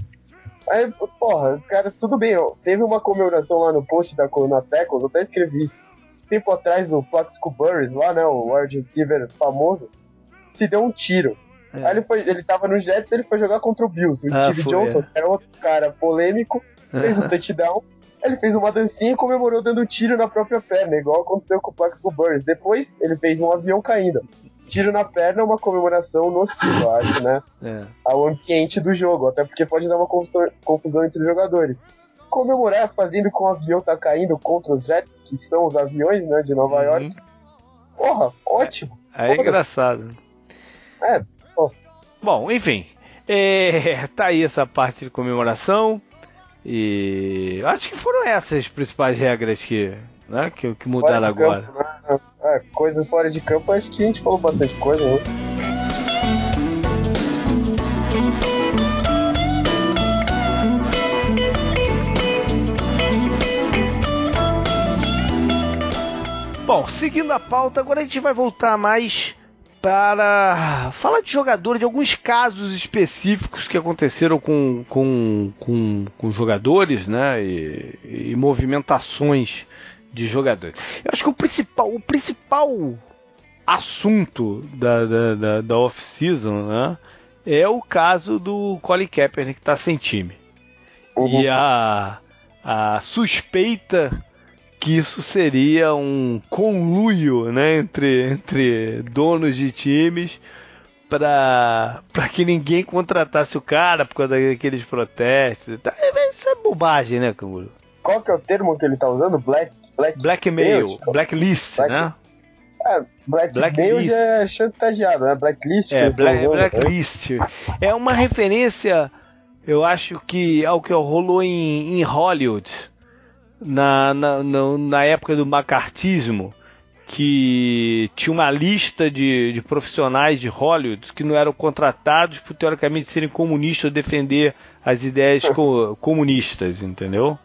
Aí, porra, os caras, tudo bem, ó, teve uma comemoração lá no post da Coluna Tackles, eu até escrevi isso. Tempo atrás, o Plaxico Burris, lá, né, o wide receiver famoso, se deu um tiro. É. Aí ele, foi, ele tava no Jets ele foi jogar contra o Bills. O ah, Steve foi, Johnson, é. que era outro cara polêmico, fez um touchdown. Ele fez uma dancinha e comemorou dando tiro na própria perna, igual aconteceu com o Plaxico Burris. Depois, ele fez um avião caindo tiro na perna é uma comemoração nociva, eu acho, né? É. Ao ambiente do jogo, até porque pode dar uma confusão entre os jogadores. Comemorar fazendo com o avião tá caindo contra os Jets, que são os aviões, né, de Nova uhum. York. Porra, ótimo. É engraçado. É. Bom, enfim. É, tá aí essa parte de comemoração. E acho que foram essas as principais regras que, né, que, que mudaram agora. Campo, né? É, coisas fora de campo, acho que a gente falou bastante coisa, né? Bom, seguindo a pauta, agora a gente vai voltar mais para falar de jogadores, de alguns casos específicos que aconteceram com, com, com, com jogadores, né? E, e movimentações de jogadores. Eu acho que o principal, o principal assunto da, da, da, da off-season né, é o caso do Colin Kaepernick que está sem time. Uhum. E a, a suspeita que isso seria um conluio né, entre, entre donos de times para que ninguém contratasse o cara por causa daqueles protestos. É, isso é bobagem, né, Canguru? Qual que é o termo que ele está usando? Black Black Blackmail, Blacklist, Black... né? É, Blackmail já é chantageado, né? Blacklist. É, Black, Blacklist. É uma referência, eu acho que ao que rolou em, em Hollywood, na, na, na, época do macartismo, que tinha uma lista de, de profissionais de Hollywood que não eram contratados por teoricamente serem comunistas ou defender as ideias co comunistas, entendeu?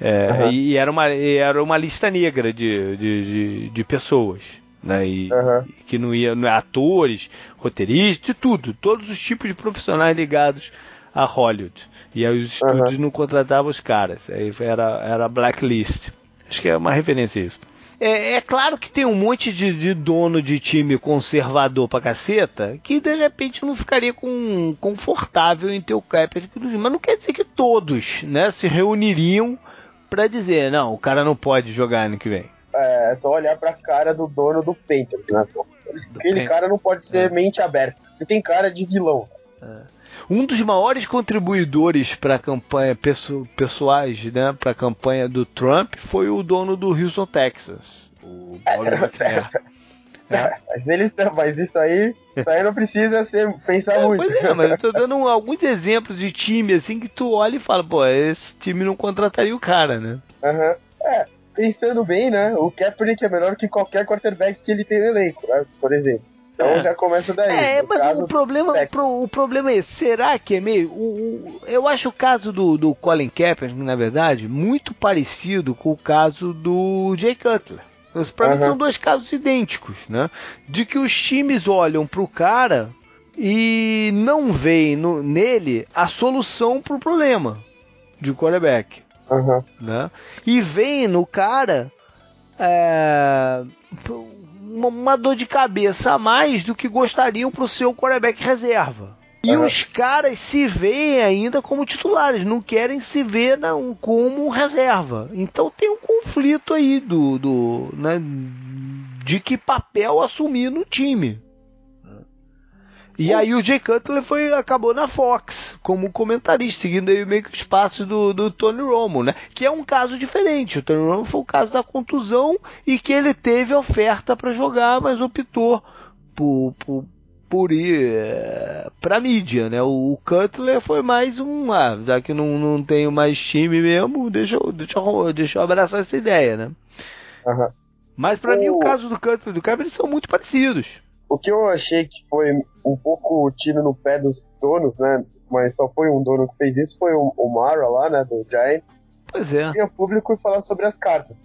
É, uhum. e, era uma, era uma lista negra de, de, de, de pessoas. Né, e, uhum. que não ia, não é atores, roteiristas, de tudo, todos os tipos de profissionais ligados a Hollywood. E aí os estúdios uhum. não contratavam os caras, aí era, era blacklist. Acho que é uma referência a isso. É, é, claro que tem um monte de, de, dono de time conservador pra caceta que de repente não ficaria com, confortável em ter o Kuiper, mas não quer dizer que todos né, se reuniriam pra dizer, não, o cara não pode jogar ano que vem. É, é só olhar pra cara do dono do Panthers, né? Aquele cara não pode ser é. mente aberta. Ele tem cara de vilão. É. Um dos maiores contribuidores para a campanha pessoais, né, para a campanha do Trump foi o dono do Houston, Texas, o Paulo é, é. Mas, eles, mas isso aí, isso aí não precisa ser, pensar é, muito. Pois é, mas eu tô dando alguns exemplos de time assim que tu olha e fala, pô, esse time não contrataria o cara, né? Aham. Uhum. É, pensando bem, né? O Kaepernick é melhor que qualquer quarterback que ele tem no elenco, né? Por exemplo. Então é. já começa daí. É, mas caso, o problema, pro, o problema é, será que é meio. O, o, eu acho o caso do, do Colin Kaepernick, na verdade, muito parecido com o caso do Jay Cutler. Para uhum. mim são dois casos idênticos, né? De que os times olham para o cara e não veem no, nele a solução para o problema de quarterback. Uhum. Né? E veem no cara é, uma, uma, dor de cabeça a mais do que gostariam para o seu quarterback reserva. E uhum. os caras se veem ainda como titulares, não querem se ver não, como reserva. Então tem um conflito aí do, do né, de que papel assumir no time. E aí o Jay Cutler foi, acabou na Fox como comentarista, seguindo aí meio que o espaço do, do Tony Romo, né? Que é um caso diferente. O Tony Romo foi o caso da contusão e que ele teve oferta para jogar, mas optou por, por, por ir é, pra mídia, né? O, Cutler foi mais um, ah, já que não, não tenho mais time mesmo, deixa eu, deixa eu, deixa eu abraçar essa ideia, né? Uhum. Mas para o... mim o caso do Cutler e do Cameron são muito parecidos. O que eu achei que foi um pouco tiro no pé dos donos, né? Mas só foi um dono que fez isso, foi o, o Mara lá, né? Do Giants. Pois é. Tinha público e falar sobre as cartas.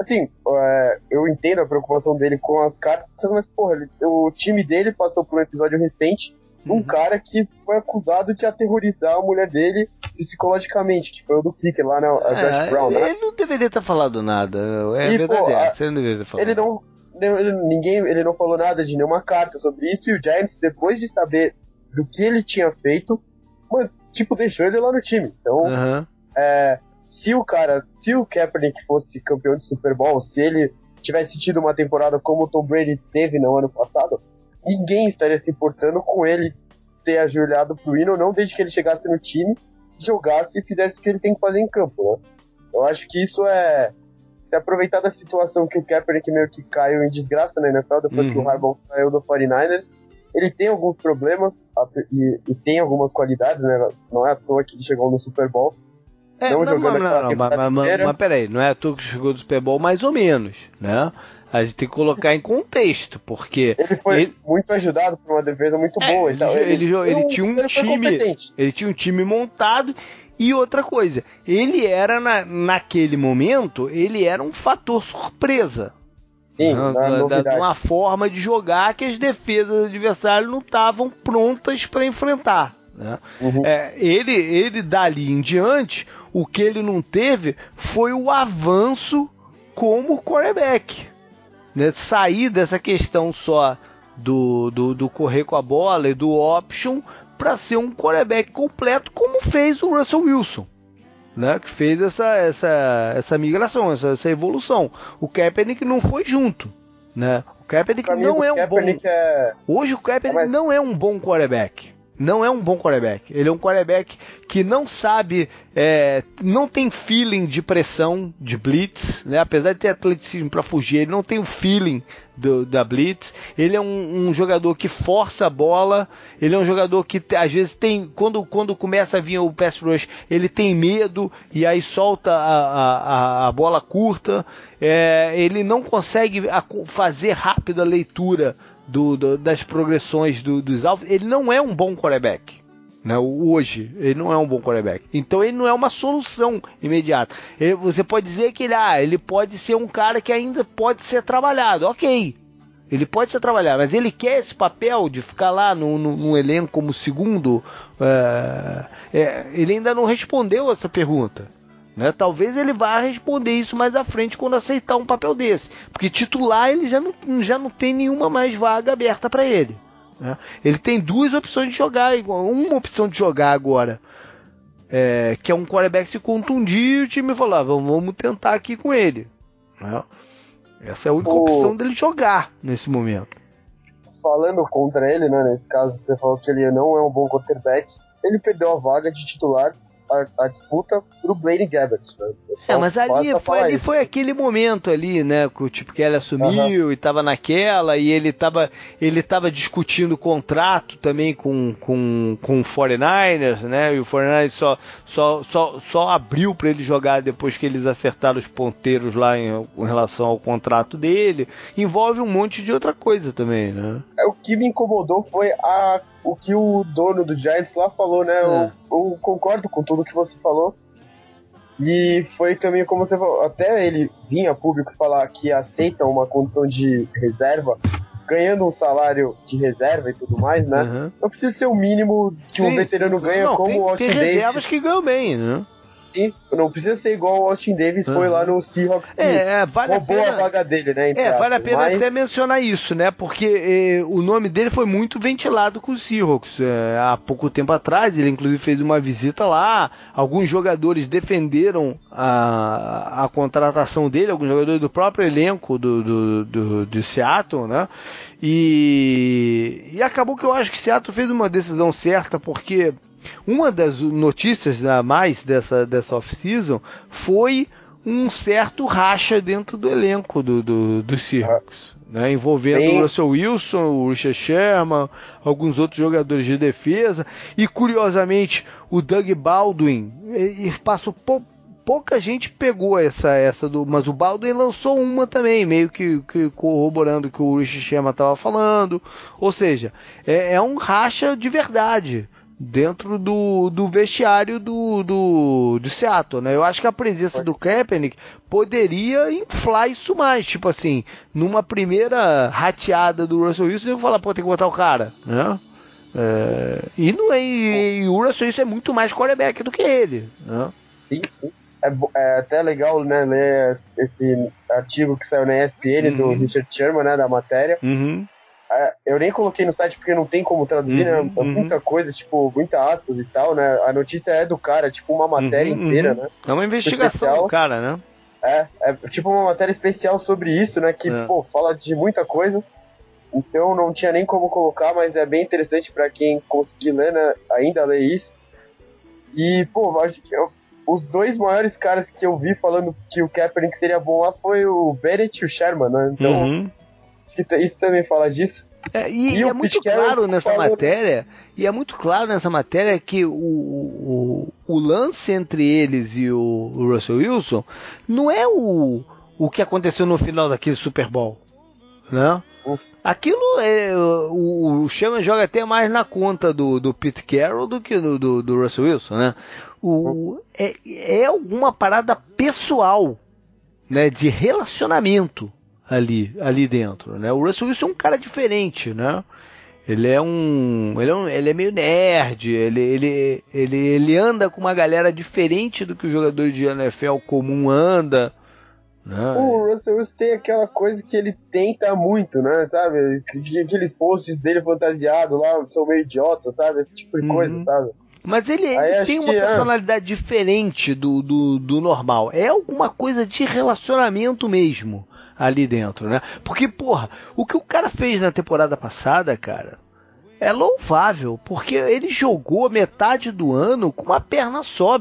Assim, é, eu entendo a preocupação dele com as cartas, mas, porra, ele, o time dele passou por um episódio recente de um uhum. cara que foi acusado de aterrorizar a mulher dele psicologicamente, que foi o do Kicker lá, né? A é, Josh Brown, né? Ele não deveria ter falado nada. É e, verdade, pô, ele não deveria ter falado. Ele não, ninguém, ele não falou nada de nenhuma carta sobre isso, e o Giants, depois de saber do que ele tinha feito, mano, tipo, deixou ele lá no time. Então, uhum. é, se o cara, se o Kaepernick fosse campeão de Super Bowl, se ele tivesse tido uma temporada como o Tom Brady teve no ano passado, ninguém estaria se importando com ele ter ajoelhado pro hino não, desde que ele chegasse no time, jogasse e fizesse o que ele tem que fazer em campo, né? Eu acho que isso é se aproveitar da situação que o Kaepernick meio que caiu em desgraça na NFL depois uhum. que o uhum. Harbaugh saiu do 49ers. Ele tem alguns problemas e, e, tem algumas qualidades, né? Não é à toa que ele chegou no Super Bowl. É, não, não, não, não, não mas, mas, mas, mas peraí, não é à toa que chegou no Super Bowl mais ou menos, né? A gente tem que colocar em contexto, porque. Ele foi ele... muito ajudado por uma defesa muito é, boa. Ele, ele, ele, ele, tinha um time. Ele tinha um time montado e outra coisa, ele era na, naquele momento, ele era um fator surpresa. Sim, né, de uma forma de jogar que as defesas do adversário não estavam prontas para enfrentar. Né? Uhum. É, ele, ele dali em diante, o que ele não teve foi o avanço como quarterback. Né? Sair dessa questão só do, do, do correr com a bola e do option para ser um quarterback completo, como fez o Russell Wilson. Né, que fez essa, essa, essa migração, essa, essa evolução. O Kaepernick não foi junto. Né? O Kaepernick não é um Kaepernick bom. É... Hoje o Kaepernick é, mas... não é um bom quarterback não é um bom quarterback. Ele é um quarterback que não sabe, é, não tem feeling de pressão, de blitz, né? apesar de ter atleticismo para fugir, ele não tem o feeling do, da blitz. Ele é um, um, jogador que força a bola, ele é um jogador que às vezes tem, quando, quando começa a vir o pass rush, ele tem medo e aí solta a, a, a bola curta. É, ele não consegue fazer rápido a leitura do, do, das progressões do, dos alvos, ele não é um bom quarterback. Né? Hoje, ele não é um bom quarterback. Então ele não é uma solução imediata. Ele, você pode dizer que ele, ah, ele pode ser um cara que ainda pode ser trabalhado. Ok. Ele pode ser trabalhado, mas ele quer esse papel de ficar lá no, no, no elenco como segundo. É, é, ele ainda não respondeu essa pergunta. Né? Talvez ele vá responder isso mais à frente quando aceitar um papel desse. Porque titular ele já não, já não tem nenhuma mais vaga aberta para ele. Né? Ele tem duas opções de jogar. Uma opção de jogar agora. É, que é um quarterback se contundir e o time falar, ah, vamos, tentar aqui com ele. Né? Essa é a única o... opção dele jogar nesse momento. Falando contra ele, né, nesse caso, você falou que ele não é um bom quarterback. Ele perdeu a vaga de titular a, a disputa pro Blaine Gabbert. Né? É, mas ali foi, ali foi aquele momento ali, né? Que, tipo, que ele assumiu uhum. e tava naquela, e ele tava, ele tava discutindo o contrato também com, com, com o 49ers, né? E o 49ers só, só, só, só abriu para ele jogar depois que eles acertaram os ponteiros lá em, em relação ao contrato dele. Envolve um monte de outra coisa também, né? É, o que me incomodou foi a o que o dono do Giants lá falou, né? É. Eu, eu, concordo com tudo que você falou. E foi também como você falou, até ele vinha público falar que aceita uma condição de reserva, ganhando um salário de reserva e tudo mais, né? Uhum. Não precisa ser o mínimo que sim, um veterano sim. ganha não, como tem, o Tem reservas que ganham bem, né? Sim. Não precisa ser igual o Austin Davis uhum. foi lá no Seahawks. É, é, vale roubou a, pena... a vaga dele, né? É, vale a pena mas... até mencionar isso, né? Porque eh, o nome dele foi muito ventilado com o Seahawks. É, há pouco tempo atrás, ele inclusive fez uma visita lá. Alguns jogadores defenderam a, a contratação dele, alguns jogadores do próprio elenco do, do, do, do Seattle, né? E, e acabou que eu acho que Seattle fez uma decisão certa, porque uma das notícias a mais dessa, dessa off-season foi um certo racha dentro do elenco do, do, do Circus, né? envolvendo Sim. o Russell Wilson, o Richard Sherman, alguns outros jogadores de defesa, e curiosamente o Doug Baldwin e, passou pou, pouca gente pegou essa essa do, mas o Baldwin lançou uma também, meio que, que corroborando o que o Richard Sherman estava falando, ou seja, é, é um racha de verdade dentro do, do vestiário do, do, do Seattle, né? Eu acho que a presença do Kaepernick poderia inflar isso mais, tipo assim, numa primeira rateada do Russell Wilson, eu falar, pô, tem que botar o cara, né? É, e, não é, e, e o Russell Wilson é muito mais quarterback do que ele, né? Sim, sim. É, é, até legal, né, ler esse artigo que saiu na ESPN uhum. do Richard Sherman, né, da matéria. Uhum. É, eu nem coloquei no site porque não tem como traduzir, né? uhum, né? Muita coisa, tipo, muita aspas e tal, né? A notícia é do cara, tipo uma matéria uhum, inteira, uhum. né? É uma investigação especial. do cara, né? É, é tipo uma matéria especial sobre isso, né? Que, é. pô, fala de muita coisa. Então não tinha nem como colocar, mas é bem interessante para quem conseguir ler, né? Ainda ler isso. E, pô, acho que eu, os dois maiores caras que eu vi falando que o Kaepernick seria bom lá foi o Bennett e o Sherman, né? Então, uhum. Isso também fala disso. É, e, e é muito claro nessa falou... matéria, e é muito claro nessa matéria que o, o, o lance entre eles e o, o, Russell Wilson não é o, o que aconteceu no final daquele Super Bowl, né? Aquilo é. O, o Sherman joga até mais na conta do, do Pete Carroll do que do, do, do Russell Wilson, né? O, é, é alguma parada pessoal, né? De relacionamento ali, ali dentro, né? O Russell Wilson é um cara diferente, né? Ele é um, ele é, um, ele é meio nerd, ele, ele, ele, ele anda com uma galera diferente do que o jogador de NFL comum anda. Né? O Russell Wilson tem aquela coisa que ele tenta muito, né? Sabe? Aqueles posts dele fantasiado lá são meio idiota, sabe? Esse tipo de uhum. coisa, sabe? Mas ele, ele tem uma é. personalidade é. diferente do, do, do normal. É alguma coisa de relacionamento mesmo ali dentro, né? Porque, porra, o que o cara fez na temporada passada, cara, é louvável, porque ele jogou metade do ano com uma perna só.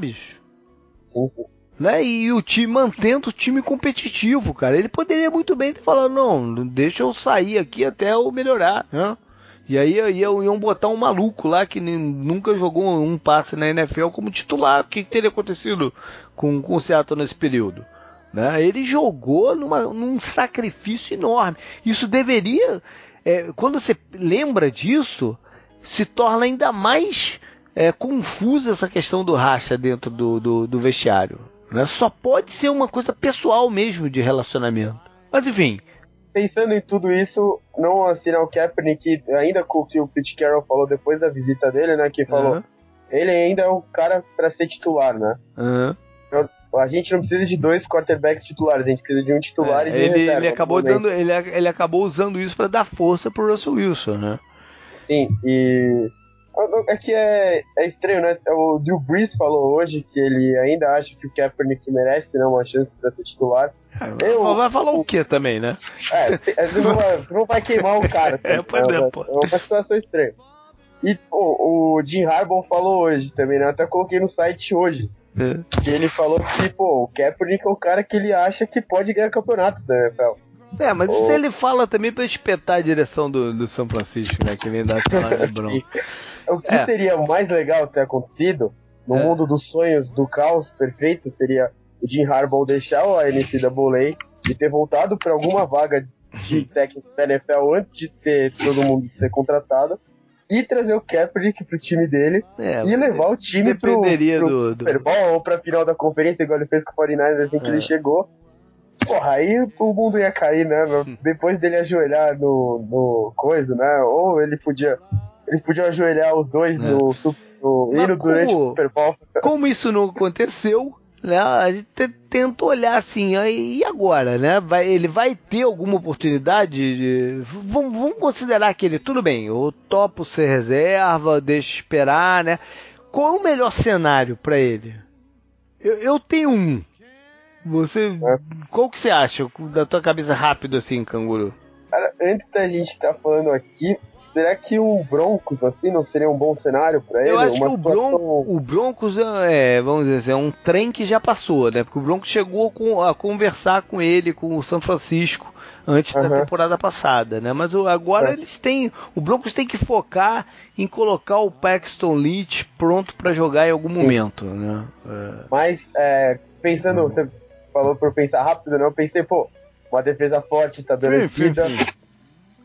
Né? E o time mantendo o time competitivo, cara. Ele poderia muito bem ter falado, não, deixa eu sair aqui até eu melhorar, né? E aí iam botar um maluco lá que nunca jogou um passe na NFL como titular. O que, que teria acontecido com, com o Seattle nesse período? Né? Ele jogou numa, num sacrifício enorme. Isso deveria, é, quando você lembra disso, se torna ainda mais é, confusa essa questão do racha dentro do, do, do vestiário. Né? Só pode ser uma coisa pessoal mesmo de relacionamento. Mas enfim. Pensando em tudo isso, não assinar o Kaepernick, ainda com o que o Pete Carroll falou depois da visita dele, né? Que falou, uhum. ele ainda é o cara para ser titular, né? Uhum a gente não precisa de dois quarterbacks titulares, a gente precisa de um titular é, e de ele, reserva, ele acabou dando, ele, ele acabou usando isso para dar força pro Russell Wilson, né? Sim, e é que é, é estranho, né? O Drew Brees falou hoje que ele ainda acha que o Kaepernick merece né, uma chance para ser titular. É, Eu, vai falar o, o que também, né? É, você não, vai, não vai queimar o cara. é, pode é, é, é uma situação estranha. E pô, o Jim Harbaugh falou hoje também, né? Eu até coloquei no site hoje. É. Que ele falou que, pô, o Kaepernick é o cara que ele acha que pode ganhar campeonato da NFL. É, mas isso ele fala também pra espetar a direção do, do São Francisco, né? Que vem dar aquela bronca. o que é. seria mais legal ter acontecido no é. mundo dos sonhos do caos perfeito seria o Jim Harbaugh deixar o NCAA e ter voltado para alguma vaga de técnico da NFL antes de ter todo mundo ser contratado e trazer o Kaepernick pro time dele é, e levar o time pro, pro do, Super Bowl ou pra final da conferência, igual ele fez com o 49ers assim que é. ele chegou. Porra, aí o mundo ia cair, né? Depois dele ajoelhar no, no coisa, né? Ou ele podia. Eles podiam ajoelhar os dois é. no, no hino durante o Super Bowl. Como isso não aconteceu, né? A gente tenta olhar assim, e agora, né? Vai, ele vai ter alguma oportunidade? De, vamos, vamos, considerar que ele, tudo bem, eu topo ser reserva, deixa esperar, né? Qual é o melhor cenário para ele? Eu, eu, tenho um. Você, é. qual que você acha da tua cabeça rápido assim, canguru? Cara, antes da gente estar tá falando aqui, Será que o Broncos, assim, não seria um bom cenário para ele? Eu acho Uma que o, situação... o Broncos é, vamos dizer assim, é um trem que já passou, né? Porque o Broncos chegou com, a conversar com ele, com o São Francisco, antes uhum. da temporada passada, né? Mas agora é. eles têm. O Broncos tem que focar em colocar o Paxton Leach pronto para jogar em algum Sim. momento, né? É. Mas, é, pensando, uhum. você falou por pensar rápido, né? Eu pensei, pô, uma defesa forte, estabelecida. Sim,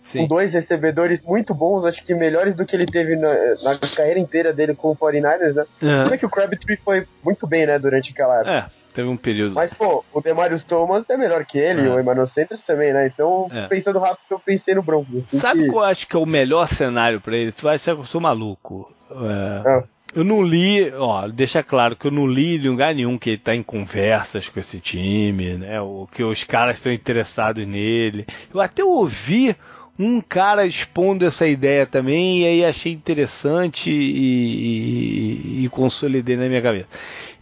sim, com dois recebedores muito bons, acho que melhores do que ele teve na, na carreira inteira dele com o 49ers, né? Uhum. Como é que o Crabtree foi muito bem, né, durante aquela época. É, teve um período. Mas, pô, o Demarius Thomas é melhor que ele, é. o Emmanuel Sanders também, né? Então, é. pensando rápido, eu pensei no Broncos. Assim Sabe que... qual eu acho que é o melhor cenário para ele? Tu vai ser que eu sou maluco. É... Ah. Eu não li, ó, deixa claro que eu não li em lugar nenhum que ele tá em conversas com esse time, né? Ou que os caras estão interessados nele. Eu até ouvi um cara expondo essa ideia também, e aí achei interessante e, e, e consolidei na minha cabeça.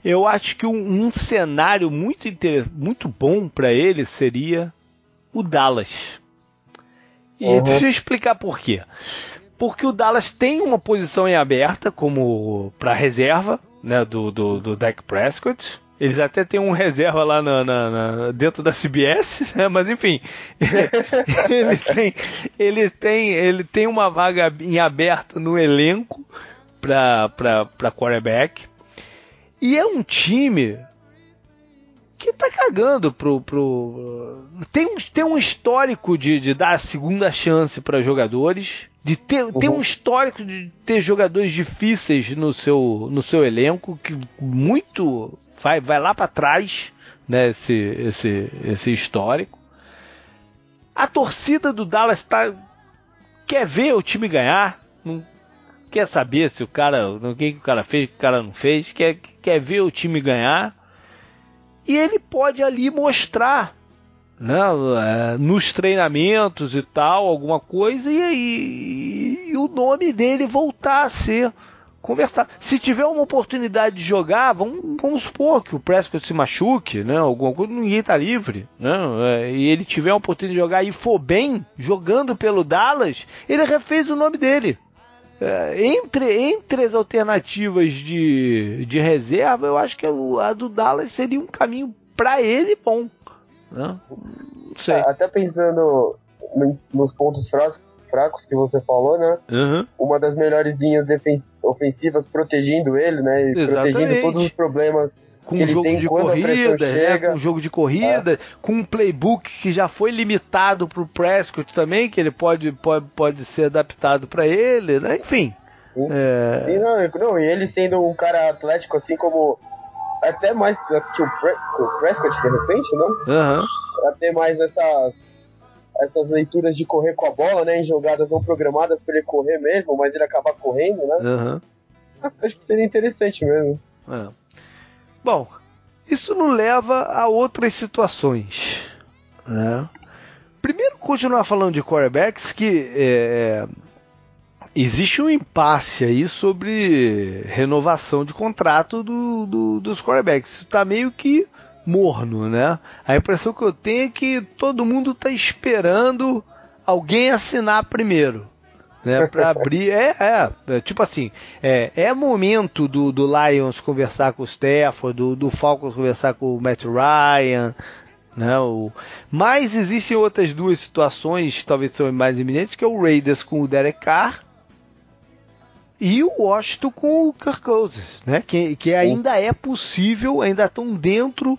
Eu acho que um, um cenário muito, muito bom para ele seria o Dallas. E uhum. deixa eu explicar por quê. Porque o Dallas tem uma posição em aberta como para reserva né, do, do, do Dak Prescott. Eles até têm um reserva lá na, na, na, dentro da CBS, né? mas enfim, ele tem, ele tem, ele tem uma vaga em aberto no elenco para quarterback. E é um time que tá cagando pro. pro... Tem, tem um histórico de, de dar segunda chance para jogadores, de ter, uhum. ter um histórico de ter jogadores difíceis no seu, no seu elenco, que muito vai, vai lá para trás, né, esse, esse, esse histórico. A torcida do Dallas tá, quer ver o time ganhar, não quer saber se o cara, o que, que o cara fez, o que o cara não fez, quer, quer ver o time ganhar. E ele pode ali mostrar né, é, nos treinamentos e tal, alguma coisa, e, e, e o nome dele voltar a ser conversar. Se tiver uma oportunidade de jogar, vamos, vamos supor que o Prescott se machuque, né? Alguma coisa, ninguém tá livre, né? É, e ele tiver uma oportunidade de jogar e for bem, jogando pelo Dallas, ele refez o nome dele. É, entre, entre as alternativas de, de reserva, eu acho que a do Dallas seria um caminho para ele bom. Né? Não sei. Até pensando nos pontos fracos, fracos que você falou, né? Uhum. Uma das melhores linhas ofensivas protegendo ele, né? Exatamente. protegendo todos os problemas com um jogo de corrida, né? com um jogo de corrida, é. com um playbook que já foi limitado para o Prescott também, que ele pode, pode, pode ser adaptado para ele, né? Enfim. Sim. É... Sim, não, não, e ele sendo um cara atlético assim como até mais que o, Pre o Prescott de repente, não? Uhum. Até mais essas essas leituras de correr com a bola, né? Em jogadas não programadas para ele correr mesmo, mas ele acabar correndo, né? Uhum. Acho que seria interessante mesmo. É. Bom, isso nos leva a outras situações. Né? Primeiro, continuar falando de quarterbacks que é, existe um impasse aí sobre renovação de contrato do, do, dos quarterbacks. Está meio que morno, né? A impressão que eu tenho é que todo mundo está esperando alguém assinar primeiro. Né, para abrir, é, é, é, tipo assim, é, é momento do, do Lions conversar com o Stafford, do, do Falcons conversar com o Matt Ryan, né, o, mas existem outras duas situações, talvez são mais iminentes, que é o Raiders com o Derek Carr e o Washington com o Kirk Cousins, né? Que, que ainda é possível, ainda estão dentro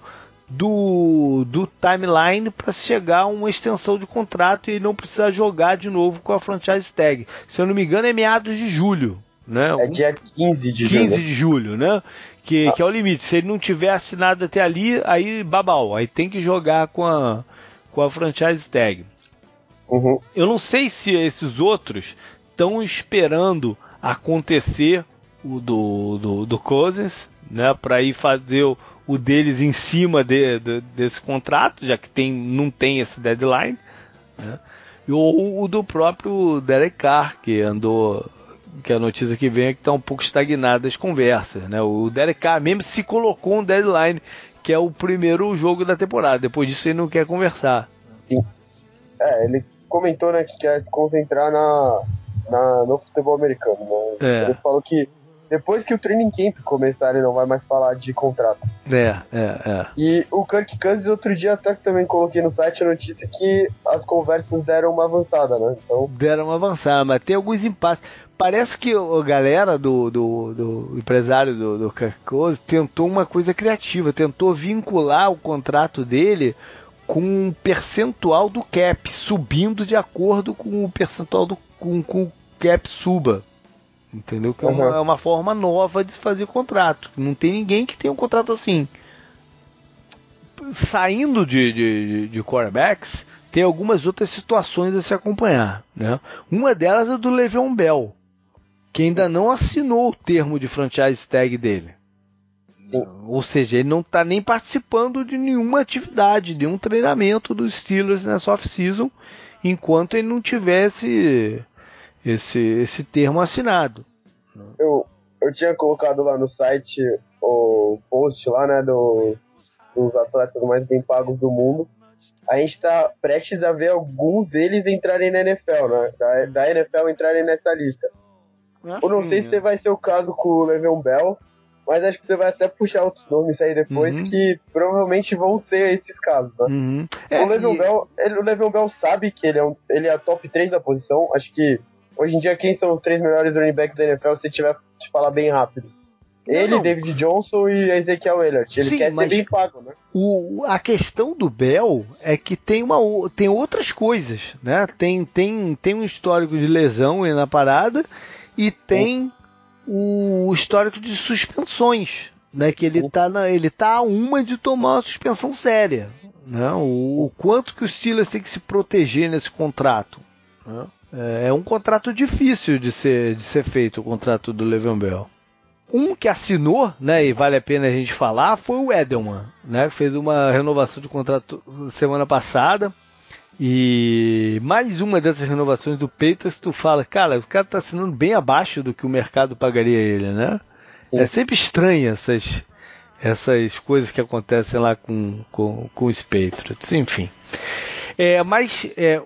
do, do timeline para chegar a uma extensão de contrato e não precisar jogar de novo com a franchise tag. Se eu não me engano, é meados de julho. Né? É dia 15 de 15 julho. de julho, né? Que, ah. que é o limite. Se ele não tiver assinado até ali, aí babau. Aí tem que jogar com a, com a franchise tag. Uhum. Eu não sei se esses outros estão esperando acontecer o do, do, do Cousins, né, para ir fazer o, o deles em cima de, de, desse contrato, já que tem, não tem esse deadline. Né? Ou o do próprio Derek Carr, que andou. Que a notícia que vem é que está um pouco estagnada as conversas. Né? O Derek Carr mesmo se colocou um deadline, que é o primeiro jogo da temporada. Depois disso ele não quer conversar. É, ele comentou né, que quer se concentrar na, na, no futebol americano. Né? É. Ele falou que depois que o training camp começar, ele não vai mais falar de contrato. É, é, é. E o Kirk Cousins, outro dia até também coloquei no site a notícia que as conversas deram uma avançada, né? Então... Deram uma avançada, mas tem alguns impasses. Parece que a galera do, do, do empresário do, do Kirk Cousins tentou uma coisa criativa, tentou vincular o contrato dele com um percentual do cap, subindo de acordo com o percentual do com, o cap suba. Entendeu? Que uhum. é, uma, é, uma, forma nova de se fazer contrato. Não tem ninguém que tenha um contrato assim. Saindo de, de, de quarterbacks, tem algumas outras situações a se acompanhar. Né? Uma delas é do Le'Veon Bell, que ainda não assinou o termo de franchise tag dele. Ou seja, ele não está nem participando de nenhuma atividade, de um treinamento dos Steelers nessa off-season, enquanto ele não tivesse esse, esse termo assinado. Eu, eu tinha colocado lá no site o post lá, né, do, dos atletas mais bem pagos do mundo. A gente está prestes a ver alguns deles entrarem na NFL, né? Da, da NFL entrarem nessa lista. Ah, eu não sei se vai ser o caso com o Le'Veon Bell, mas acho que você vai até puxar outros nomes aí depois uhum. que provavelmente vão ser esses casos, né? Uhum. É, o Le'Veon e... Bell, ele, o Le'Veon Bell sabe que ele é, um, ele é a top 3 da posição, acho que Hoje em dia, quem são os três melhores running backs da NFL, se tiver te falar bem rápido? Ele, não. David Johnson e Ezekiel Elliott. Ele Sim, quer ser bem pago, né? O, a questão do Bell é que tem, uma, tem outras coisas, né? Tem, tem, tem um histórico de lesão na parada e tem o histórico de suspensões, né? Que ele está na, ele tá a uma de tomar uma suspensão séria. Né? O, o quanto que os Steelers tem que se proteger nesse contrato. Né? É, é um contrato difícil de ser, de ser feito, o contrato do Le'Veon Bell. Um que assinou, né, e vale a pena a gente falar, foi o Edelman, né, que fez uma renovação de contrato semana passada. E mais uma dessas renovações do Peitas, tu fala, cara, o cara tá assinando bem abaixo do que o mercado pagaria ele, né? É sempre estranho essas, essas coisas que acontecem lá com, com, com os Patriots, enfim. É, mas é,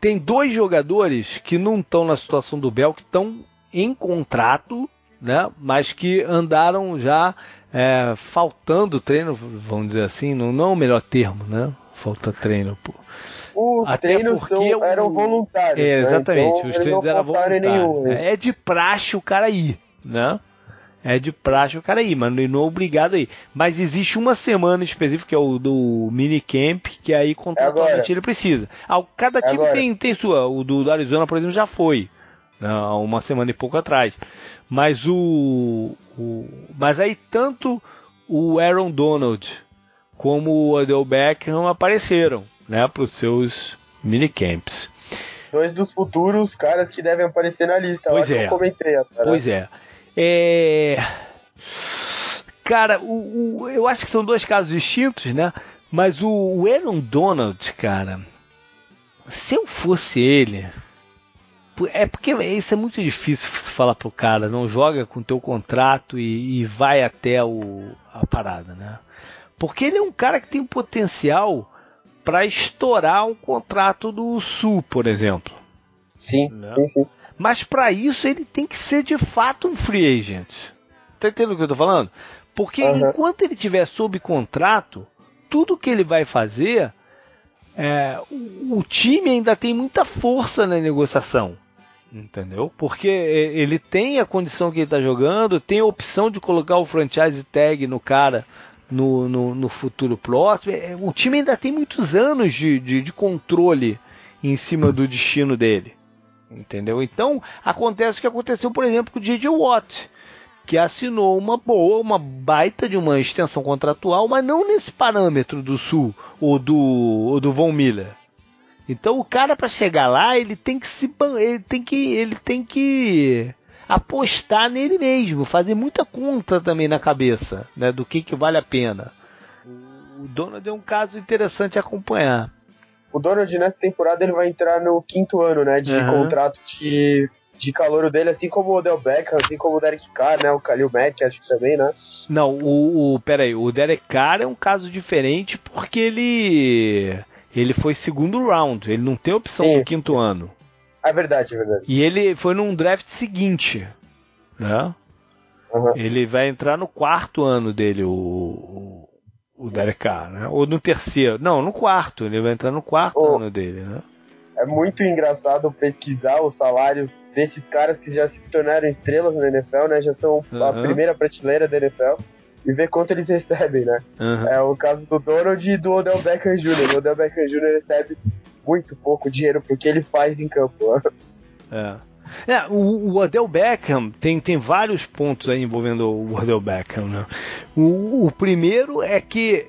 tem dois jogadores que não estão na situação do Bel, que estão em contrato, né? Mas que andaram já é, faltando treino, vamos dizer assim, não, não é o melhor termo, né? Falta treino, pô. Os Até treinos porque são, eram voluntários. É, né? exatamente, né? então, os treinos eram voluntários. Nenhum, né? É de praxe o cara ir, né? É de praxe o cara ir, mas não é obrigado aí. Mas existe uma semana específica, que é o do minicamp, que aí contratualmente é ele precisa. Ah, cada time é tem, tem sua. O do, do, Arizona, por exemplo, já foi. Uma semana e pouco atrás. Mas o, o. Mas aí tanto o Aaron Donald como o Odell Beckham apareceram né, para os seus minicamps. Dois dos futuros caras que devem aparecer na lista. Pois é. comentei. Pois é. É... Cara, o, o, eu acho que são dois casos distintos, né? Mas o, o Aaron Donald, cara, se eu fosse ele, é porque isso é muito difícil falar pro cara, não joga com teu contrato e, e, vai até o, a parada, né? Porque ele é um cara que tem potencial para estourar um contrato do Sul, por exemplo. Sim, né? sim, sim. Mas para isso ele tem que ser de fato um free agent. Tá entendendo o que eu tô falando? Porque uhum. enquanto ele tiver sob contrato, tudo que ele vai fazer, é, o, o time ainda tem muita força na negociação. Entendeu? Porque ele tem a condição que ele está jogando, tem a opção de colocar o franchise tag no cara no, no, no futuro próximo. É, o time ainda tem muitos anos de, de, de controle em cima do destino dele. Entendeu? Então, acontece o que aconteceu, por exemplo, com o J.J. Watt, que assinou uma boa, uma baita de uma extensão contratual, mas não nesse parâmetro do Sul ou do, ou do Von Miller. Então, o cara para chegar lá, ele tem que se ele tem que ele tem que apostar nele mesmo, fazer muita conta também na cabeça, né, do que, que vale a pena. O Donald é um caso interessante a acompanhar. O Donald nessa temporada ele vai entrar no quinto ano, né, de uhum. contrato de de calor dele, assim como o Odell Beckham, assim como o Derek Carr, né? O Khalil Mack, acho que também, né? Não, o, o peraí, o Derek Carr é um caso diferente porque ele ele foi segundo round, ele não tem opção Sim. no quinto ano. É verdade, é verdade. E ele foi num draft seguinte, né? Uhum. Ele vai entrar no quarto ano dele, o, o, Derek Carr, né? Ou no terceiro. Não, no quarto. Ele vai entrar no quarto oh, ano dele, né? É muito engraçado pesquisar os salários desses caras que já se tornaram estrelas na NFL, né? Já são uhum. a primeira prateleira da NFL e ver quanto eles recebem, né? Uhum. É o caso do Donald e do Odell Beckham Jr. O Odell Beckham Jr. recebe muito pouco dinheiro porque ele faz em campo. É. É, o, o Odell Beckham tem, tem vários pontos aí envolvendo o Odell Beckham, né? O, o primeiro é que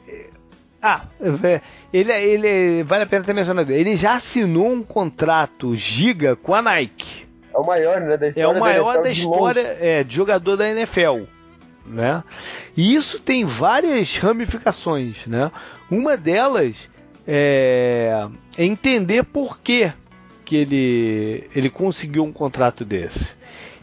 ah, é, ele, ele vale a pena ter mencionado. Ele já assinou um contrato giga com a Nike. É o maior, né, da história. É o maior da, da história é, de jogador da NFL, né? E isso tem várias ramificações, né? Uma delas é, é entender por que que ele ele conseguiu um contrato desse.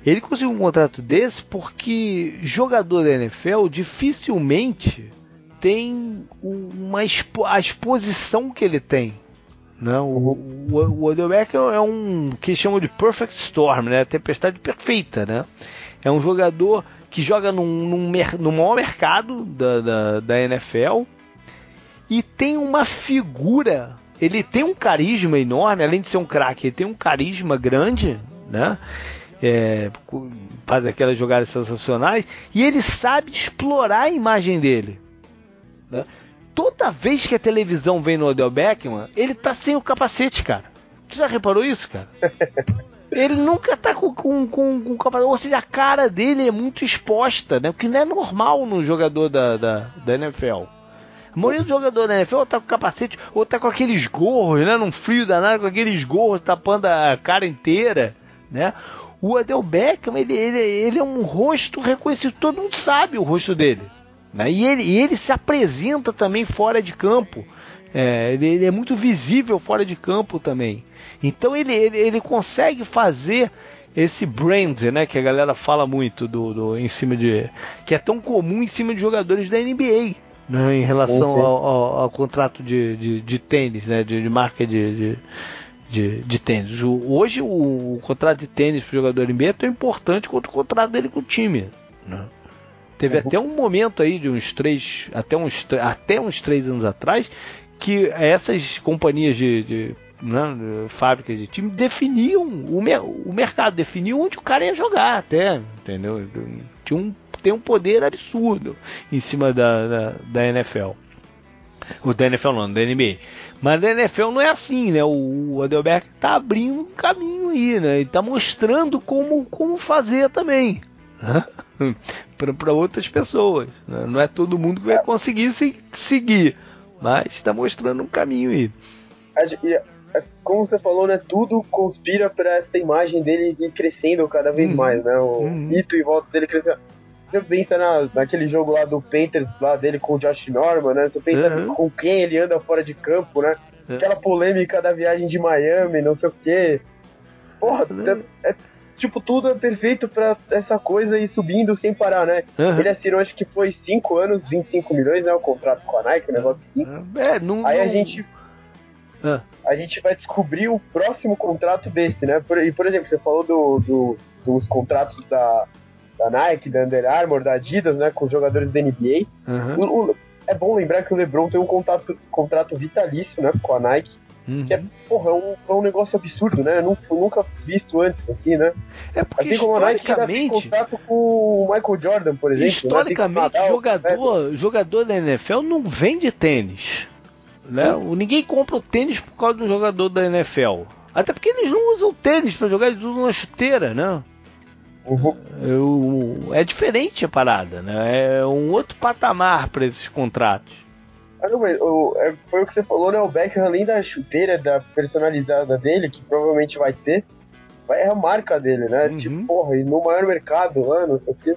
Ele conseguiu um contrato desse porque jogador da NFL dificilmente tem uma expo a exposição que ele tem né? O, o, o Odelbeck é um que chamam de perfect storm, né? tempestade perfeita. Né? É um jogador que joga num, num, no maior mercado da, da, da NFL e tem uma figura. Ele tem um carisma enorme, além de ser um craque, ele tem um carisma grande, né? É, faz aquelas jogadas sensacionais e ele sabe explorar a imagem dele. Né? toda vez que a televisão vem no Odell Beckham, ele tá sem o capacete, cara. Você já reparou isso, cara? Ele nunca tá com, com, com, com capacete. Ou seja, a cara dele é muito exposta, né? O que não é normal no jogador da, da, da NFL. A maioria do jogador da NFL ou tá com capacete, ou tá com aqueles gorros, né? Num frio danado, com aqueles gorros tapando a cara inteira, né? O Odell Beckham, ele, ele, ele é um rosto reconhecido, todo mundo sabe o rosto dele. Né? E, ele, e ele se apresenta também fora de campo. É, ele, ele, é muito visível fora de campo também. Então ele, ele, ele consegue fazer esse brand, né, que a galera fala muito do, do, em cima de que é tão comum em cima de jogadores da NBA, né, em relação ao, ao, ao, contrato de, de, de, tênis, né, de, de marca de, de, de, tênis. Hoje o, o, contrato de tênis para o jogador NBA é tão importante quanto o contrato dele com o time. Né? Teve uhum. até um momento aí de uns três, até uns, até uns três anos atrás, que essas companhias de, de, né, de fábricas de time definiam o, mer o mercado, definiam onde o cara ia jogar até, entendeu? Tinha um, tem um poder absurdo em cima da, da, da NFL. O da NFL não, da NBA. Mas da NFL não é assim, né? O Adelberg tá abrindo um caminho aí, né? Ele tá mostrando como, como fazer também. para outras pessoas. Né? Não é todo mundo que vai conseguir se, seguir, mas está mostrando um caminho aí. É, como você falou, né, tudo conspira para essa imagem dele ir crescendo cada vez uhum. mais, né? O uhum. mito em volta dele crescendo. Você pensa na, naquele jogo lá do Panthers lá dele com o Josh Norman, né? Você pensa uhum. com quem ele anda fora de campo, né? É. Aquela polêmica da viagem de Miami, não sei o quê. Porra, é, é tipo, tudo é perfeito pra essa coisa ir subindo sem parar, né? Uhum. Ele assinou, acho que foi 5 anos, 25 milhões, né? O contrato com a Nike, o negócio assim. É, não, Aí a gente. Ah. A gente vai descobrir o próximo contrato desse, né? Por, e, por exemplo, você falou do, do, dos contratos da, da Nike, da Under Armour, da Adidas, né? Com jogadores da NBA. Uhum. O, o, é bom lembrar que o LeBron tem um contrato, contrato vitalício, né? Com a Nike. Uhum. Que é, porra, um, é um negócio absurdo, né? Eu nunca visto antes, assim, né? É porque assim como historicamente... contato com o Michael Jordan, por exemplo. Né? Historicamente, né? jogador, jogador da NFL não vende tênis. Né? Uhum. Ninguém compra o tênis por causa do jogador da NFL. Até porque eles não usam tênis para jogar, eles usam uma chuteira, né? Uhum. Eu, é diferente a parada, né? É um outro patamar para esses contratos. Ah, não, mas o, é, foi o que você falou, né? O Beckham, além da chuteira da personalizada dele, que provavelmente vai ter, é a marca dele, né? Uhum. Tipo, porra, e no maior mercado, né? Não sei o quê.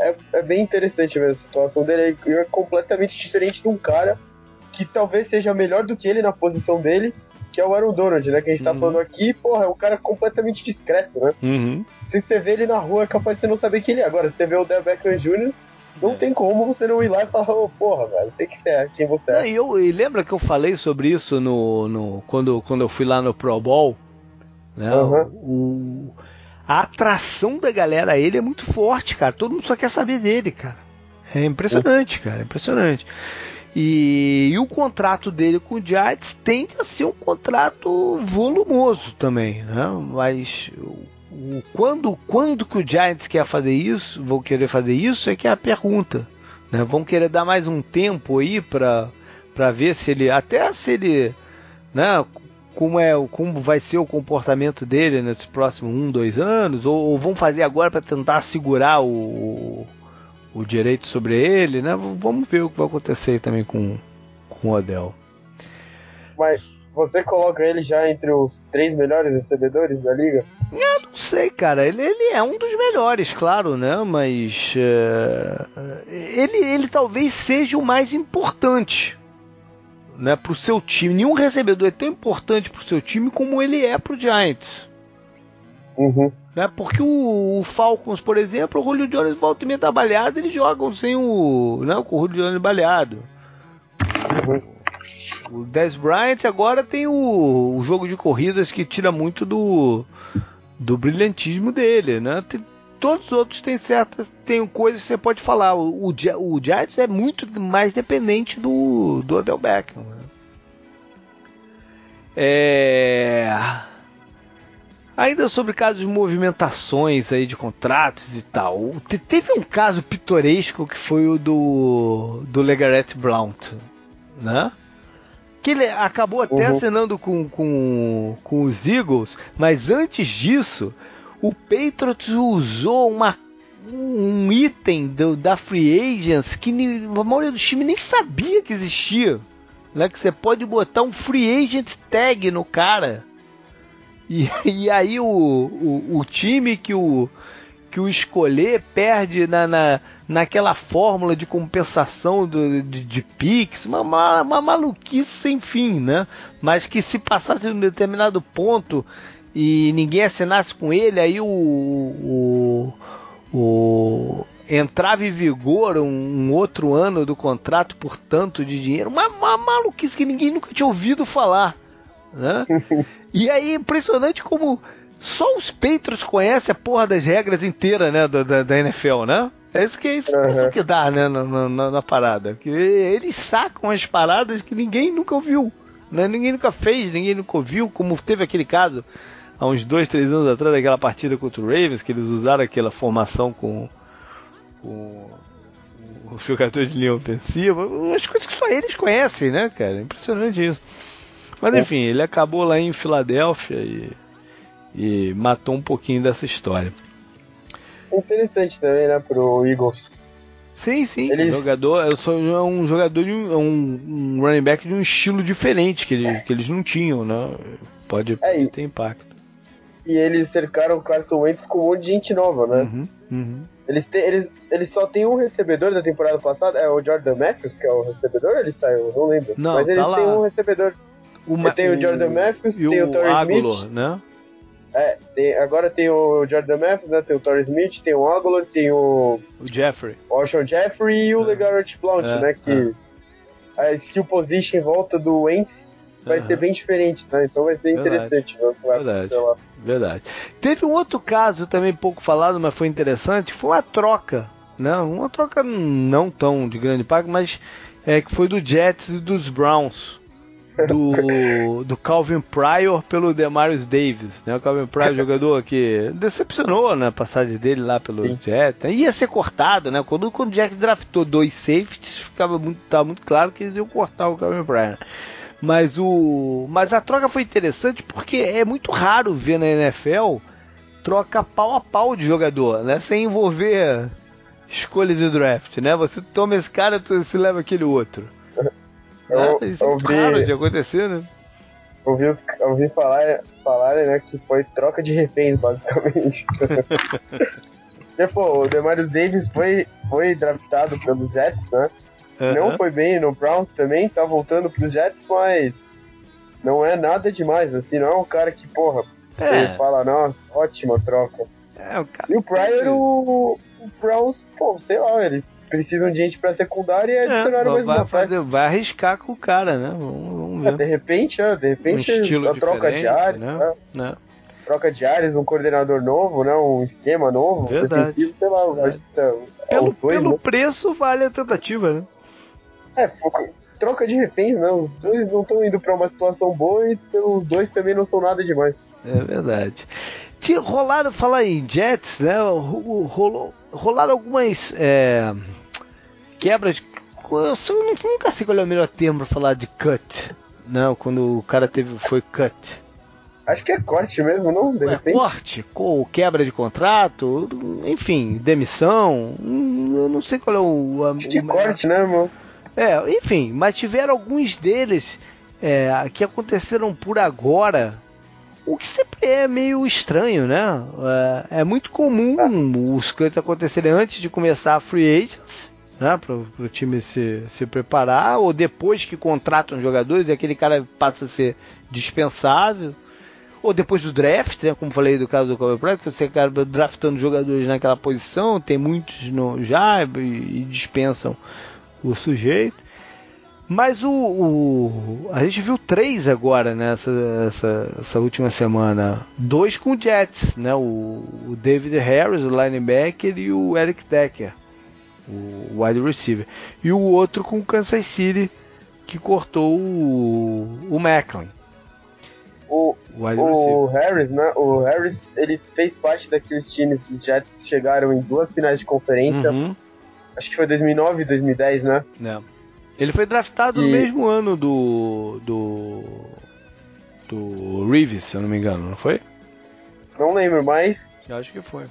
É, é bem interessante ver a situação dele. É completamente diferente de um cara que talvez seja melhor do que ele na posição dele, que é o Aaron Donald, né? Que a gente tá uhum. falando aqui, porra, é um cara completamente discreto, né? Uhum. Se você vê ele na rua, é capaz de você não saber quem ele é. Agora, se você vê o Del Beckham Jr., não é. tem como você não ir lá e falar, oh, porra, velho, sei que você é, quem você é. e, eu, e lembra que eu falei sobre isso no, no, quando, quando eu fui lá no Pro Bowl? Né? Uhum. O, a atração da galera a ele é muito forte, cara. Todo mundo só quer saber dele, cara. É impressionante, cara, é impressionante. E, e, o contrato dele com o Giants tende a ser um contrato volumoso também, né? Mas o, quando, quando que o Giants quer fazer isso, vão querer fazer isso, é que é a pergunta. Né? Vão querer dar mais um tempo aí para ver se ele até se ele né como é como vai ser o comportamento dele nesses próximos um dois anos ou, ou vão fazer agora para tentar segurar o, o direito sobre ele né vamos ver o que vai acontecer também com com o Odell mas você coloca ele já entre os três melhores recebedores da liga? Eu não sei, cara. Ele, ele é um dos melhores, claro, né? Mas uh, ele, ele talvez seja o mais importante né, para o seu time. Nenhum recebedor é tão importante para o seu time como ele é para o Giants. Uhum. Né, porque o, o, Falcons, por exemplo, o Julio Jones volta e meia tá baleado, eles jogam sem o, né, com o Julio Jones baleado. Uhum. O Dez Bryant agora tem o, o, jogo de corridas que tira muito do, do brilhantismo dele, né? Tem, todos os outros têm certas tem coisas que você pode falar. O, o, o Giants é muito mais dependente do, do Odell Beckham. Né? É... Ainda sobre casos de movimentações aí de contratos e tal. Teve um caso pitoresco que foi o do, do Blount, né? que ele acabou até uhum. assinando com, com, com os Eagles, mas antes disso, o Patriots usou uma, um item do, da Free Agents que a maioria dos times nem sabia que existia. Né? Que você pode botar um Free Agent tag no cara. E, e aí o, o, o time que o, que o escolher perde na, na, naquela fórmula de compensação do, de, de Pix, uma, uma, uma, maluquice sem fim, né? Mas que se passasse de um determinado ponto e ninguém assinasse com ele, aí o, o, o entrava em vigor um, um, outro ano do contrato por tanto de dinheiro, uma, uma maluquice que ninguém nunca tinha ouvido falar, né? e aí impressionante como só os Patriots conhecem a porra das regras inteiras, né, da, da, NFL, né? É isso que, é isso, uhum. que dá, né, na, na, na, parada. Que eles sacam as paradas que ninguém nunca ouviu, né? Ninguém nunca fez, ninguém nunca ouviu, como teve aquele caso há uns dois, três anos atrás, daquela partida contra o Ravens, que eles usaram aquela formação com, com os jogadores de linha ofensiva, as coisas que só eles conhecem, né, cara? Impressionante isso. Mas enfim, ele acabou lá em Filadélfia e e matou um pouquinho dessa história. Interessante também, né, pro Eagles. Sim, sim. Eles... Jogador, eu sou é um jogador de um, é um, um, running back de um estilo diferente que, ele, que eles não tinham, né? Pode, é, ter impacto. E eles cercaram o Carson Wentz com um monte de gente nova, né? Uhum, uhum. Eles, te, eles, eles só tem um recebedor da temporada passada, é o Jordan Matthews, que é o recebedor, ele saiu, não lembro. Não, Mas eles tá têm um recebedor. Uma, tem o Jordan Matthews, tem o, o Torrey Smith. né? É, tem, agora tem o Jordan Matthews, né? Tem o Torrey Smith, tem o Aguilar, tem o. O Jeffrey. O Alshon Jeffrey e o é. LeGarrette Blount, é, né? Que é. a skill position em volta do Wentz vai ser bem diferente, né? Então vai ser Verdade. interessante. Né? Verdade. Verdade. Teve um outro caso também pouco falado, mas foi interessante, foi uma troca, né? Uma troca não tão de grande impacto, mas é, que foi do Jets e dos Browns do, do Calvin Pryor pelo Demarius Davis, né? O Calvin Pryor, jogador que decepcionou na passagem dele lá pelo Sim. Jets. Né? Ia ser cortado, né? Quando, quando o Jack draftou dois safeties, ficava muito, tava muito claro que eles iam cortar o Calvin Pryor. Mas o, mas a troca foi interessante porque é muito raro ver na NFL troca pau a pau de jogador, né? Sem envolver escolha de draft, né? Você toma esse cara, você leva aquele outro. Eu, Isso é raro de acontecer, né? ouvi, ouvi falar, falar né, que foi troca de reféns, basicamente. Pô, o Demarius Davis foi, foi draftado pelos Jets, né? Uhum. Não foi bem no Browns também, tá voltando pros Jets, mas não é nada demais, assim, não é um cara que, porra, é. ele fala, nossa, ótima troca. É, o cara... E o Pryor, o, o Browns, pô, sei lá, eles precisam de gente pra secundária e é, adicionaram mais vai, fazer, vai arriscar com o cara, né? Vamos, vamos ver. É, de repente, é, de repente, um a troca de áreas, né? né? né? Troca de áreas, um coordenador novo, né? Um esquema novo. Verdade. Sei lá, Verdade. pelo, dois, pelo né? preço vale a tentativa, né? É, troca de reféns, né? Os dois não estão indo para uma situação boa e os dois também não são nada demais. É verdade. Tinha, rolaram, falar em Jets, né? Rolou, rolaram algumas é, quebras. Eu, eu nunca sei qual é o melhor termo para falar de cut. Não, quando o cara teve foi cut. Acho que é corte mesmo, não? De é, corte, com quebra de contrato, enfim, demissão. Eu não sei qual é o. Acho que corte, né, irmão? É, enfim, mas tiveram alguns deles é, que aconteceram por agora, o que sempre é meio estranho, né? É, é muito comum os cuts acontecerem antes de começar a free agents, né? Para o time se, se preparar, ou depois que contratam jogadores e aquele cara passa a ser dispensável ou depois do draft, né, como falei do caso do Kobe Bryant, você acaba draftando jogadores naquela posição, tem muitos no, já e, e dispensam o sujeito. Mas o, o, a gente viu três agora nessa essa, essa última semana, dois com o Jets, né? O, o, David Harris, o linebacker, e o Eric Decker, o wide receiver, e o outro com o Kansas City que cortou o, o Macklin. O, o Harris, né? O Harris, ele fez parte daqueles times do Jets que chegaram em duas finais de conferência. Uhum Acho que foi 2009, 2010, né? É. Ele foi draftado e... no mesmo ano do. do. do Reeves, se eu não me engano, não foi? Não lembro, mas. Eu acho que foi.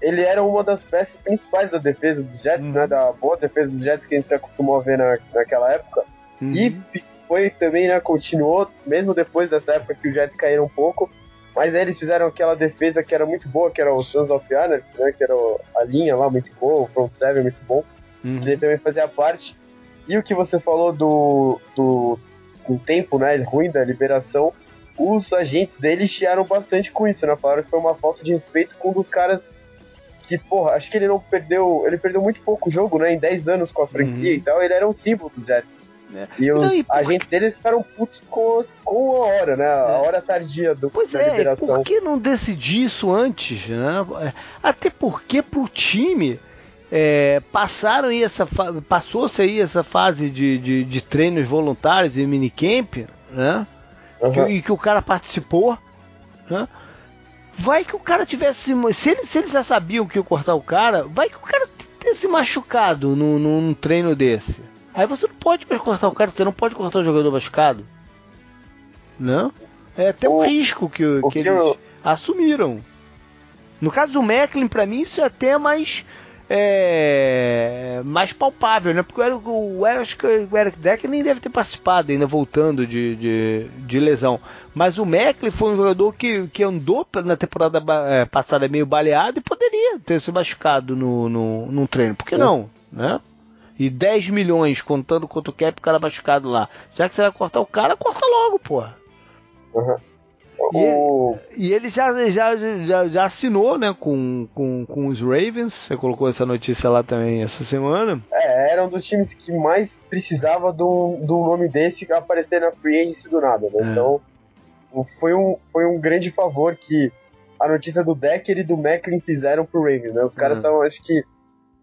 Ele era uma das peças principais da defesa dos Jets, uhum. né? Da boa defesa dos Jets que a gente acostumou a ver na, naquela época. Uhum. E foi também, né? Continuou, mesmo depois dessa época que os Jets caíram um pouco mas aí eles fizeram aquela defesa que era muito boa, que era o Sons of Anarchy, né? Que era a linha lá muito boa, o front seven muito bom. Uhum. Ele também fazia parte. E o que você falou do, do, do tempo, né? Ruim da liberação, os agentes dele chiaram bastante com isso, né? Falaram que foi uma falta de respeito com um dos caras que, porra, acho que ele não perdeu. Ele perdeu muito pouco jogo, né? Em 10 anos com a franquia uhum. e tal. Ele era um símbolo do Jets. Né? E os e por... agentes deles ficaram putos com, com a hora, né? A é. hora tardia do, pois da é, liberação. Por que não decidir isso antes? Né? Até porque pro time é, passaram aí essa passou-se aí essa fase de, de, de treinos voluntários e minicamp, né? Uhum. Que, e que o cara participou, né? Vai que o cara tivesse. Se eles, se eles já sabiam que ia cortar o cara, vai que o cara tivesse machucado num, num treino desse. Aí você não pode mais cortar o cara, você não pode cortar o jogador machucado. Não? É até um o, risco que, que, que eles eu... assumiram. No caso do Macklin, para mim, isso é até mais. É, mais palpável, né? Porque o, o, o, o Eric Deck nem deve ter participado, ainda voltando de, de, de lesão. Mas o Macklin foi um jogador que, que andou na temporada é, passada meio baleado e poderia ter se machucado no, no, num treino. Por que não? Né? e 10 milhões contando quanto quer pro cara machucado lá. Já que você vai cortar o cara, corta logo, porra. Uhum. E, o... e, ele já, já, já, já assinou né, com, com, com os Ravens. Você colocou essa notícia lá também essa semana. É, era um dos times que mais precisava do, do nome desse aparecer na free agency do nada. Né? É. Então foi um, foi um grande favor que a notícia do Decker e do Macklin fizeram pro Ravens. Né? Os caras estavam, acho que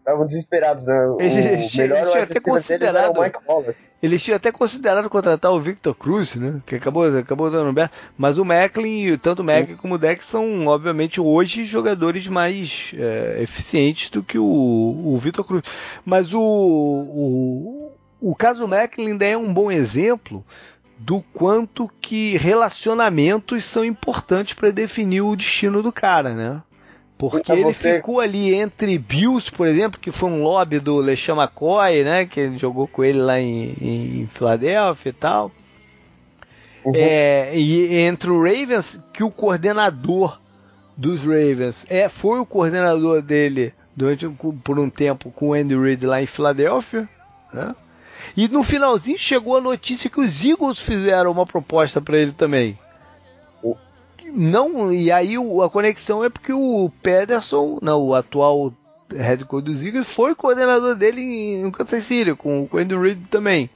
estavam desesperados, né? O eles, tinham até considerado, o Mike Wallace. Eles tinham até considerado contratar o Victor Cruz, né? Que acabou, acabou dando bem. Mas o Macklin, tanto o Macklin como o Dex são, obviamente, hoje jogadores mais é, eficientes do que o, o Victor Cruz. Mas o, o, o caso Macklin ainda é um bom exemplo do quanto que relacionamentos são importantes para definir o destino do cara, né? Porque ele ficou ali entre Bills, por exemplo, que foi um lobby do LeSean McCoy, né? Que ele jogou com ele lá em, em Filadélfia e tal. Uhum. É, e entre o Ravens, que o coordenador dos Ravens é, foi o coordenador dele durante por um tempo com o Andy Reid lá em Filadélfia, né? E no finalzinho chegou a notícia que os Eagles fizeram uma proposta para ele também. Não, e aí a conexão é porque o Pederson, não, o atual head coach dos Eagles, foi coordenador dele em Kansas City, com, o Andy Reid também.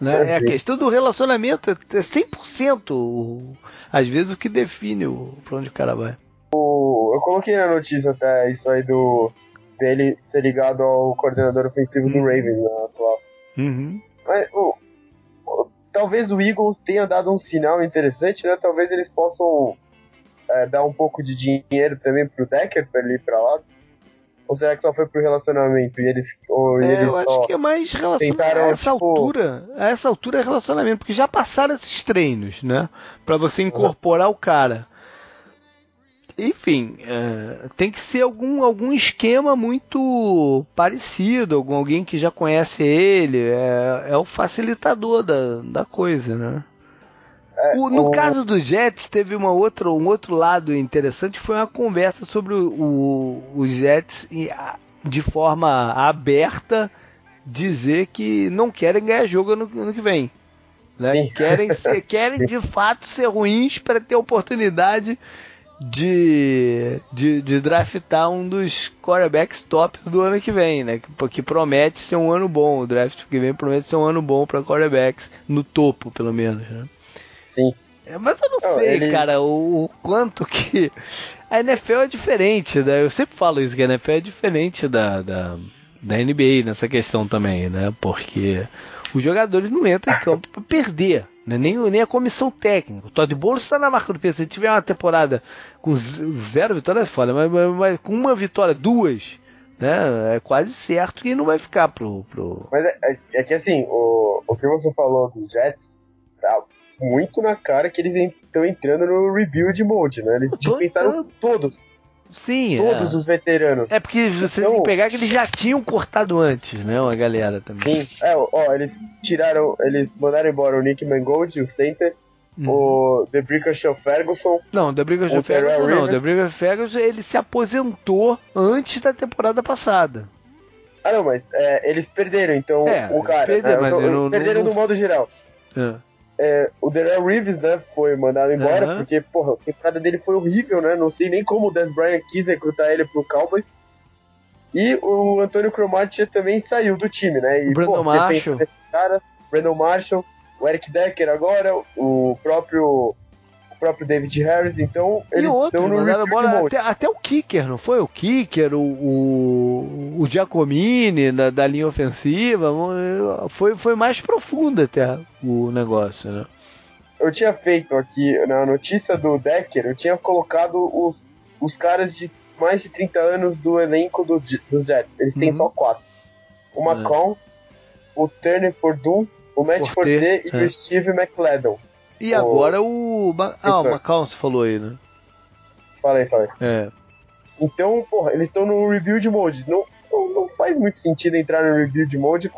Né? É a questão do relacionamento, é 100% às vezes o que define o, pra onde o cara vai. eu coloquei na notícia até isso aí do dele ser ligado ao coordenador ofensivo do uhum. Ravens na né, atual. Uhum. Mas, o, o, talvez o Eagles tenha dado um sinal interessante, né? Talvez eles possam é, dar um pouco de dinheiro também pro Decker pra ele ir pra lá. Ou será que só foi pro relacionamento e eles. Ou é, eles eu acho que é mais relacionamento. A essa tipo... altura. A essa altura é relacionamento, porque já passaram esses treinos, né? Pra você incorporar uhum. o cara enfim, é, tem que ser algum, algum esquema muito parecido, algum, alguém que já conhece ele, é, é o facilitador da, da coisa, né? É, o, no caso do Jets, teve uma outra, um outro lado interessante, foi uma conversa sobre o, o, Jets de forma aberta dizer que não querem ganhar jogo no, no que vem. Né? Querem, ser, querem de fato ser ruins para ter oportunidade de, de, de draftar um dos quarterbacks top do ano que vem, né? Que, que promete ser um ano bom. O draft que vem promete ser um ano bom para quarterbacks, no topo, pelo menos. Né? Sim. É, mas eu não, não sei, ele... cara, o, o, quanto que. A NFL é diferente, né? Eu sempre falo isso, que a NFL é diferente da, da, da NBA nessa questão também, né? Porque os jogadores não entram em campo para perder. Né? Nem, nem a comissão técnica. O Todd Bowles está na marca do peso. Se tiver uma temporada com zero vitórias, é foda, mas, mas, mas, com uma vitória, duas, né? É quase certo que não vai ficar pro. pro... Mas é, é, é que assim, o, o que você falou dos Jets tá muito na cara que eles estão entrando no rebuild mode, né? Eles dispensaram todos Sim, Todos é. os veteranos. É porque você então, tem que então- pegar que eles já tinham cortado antes, né? Uma galera também. Sim, é, ó, eles tiraram, eles mandaram embora o Nick Mangold, o center, hum. o The Brickashaw Ferguson. Não, The Brickashaw Ferguson não. The Brickashaw Ferguson ele se aposentou antes da temporada passada. Ah, não, mas é, eles perderam, então é, o cara. Perderam, né, tô, não, perderam não, no modo geral. É é, o Darrell Reeves, né, foi mandado embora, uhum. porque, porra, a temporada dele foi horrível, né? Não sei nem como o Dan Bryan quis recrutar ele pro Cowboys. E o Antônio Cromartie também saiu do time, né? E, o Brandon Marshall. Cara, Brandon Marshall, o Eric Decker agora, o próprio próprio David Harris, então eles estão no mandaram bola até, até, o Kicker, não foi? O Kicker, o, o, o Giacomini da, da linha ofensiva, foi, foi mais profundo até o negócio, né? Eu tinha feito aqui, na notícia do Decker, eu tinha colocado os, os caras de mais de 30 anos do elenco do, do Jets. Eles têm uhum. só quatro. O Macron, é. o Turner Purdue, o Matt Forte, e é. o Steve McLeodon. E agora o. Ah, o Macau você falou aí, né? Falei, falei. É. Então, porra, eles estão no rebuild mode. Não, não, não, faz muito sentido entrar no rebuild mode,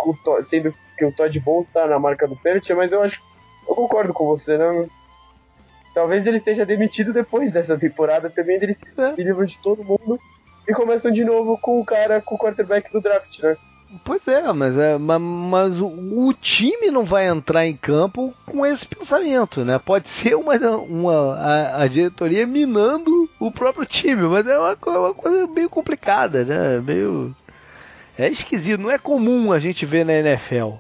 sendo que o Todd Bowles tá na marca do pênalti, mas eu acho. Eu concordo com você, né? Talvez ele esteja demitido depois dessa temporada também, eles é. se livram de todo mundo e começam de novo com o cara, com o quarterback do draft, né? Pois é, mas, é, mas, mas o, o, time não vai entrar em campo com esse pensamento, né? Pode ser uma, uma a, a diretoria minando o próprio time, mas é uma, uma coisa meio complicada, né? Meio é esquisito, não é comum a gente ver na NFL.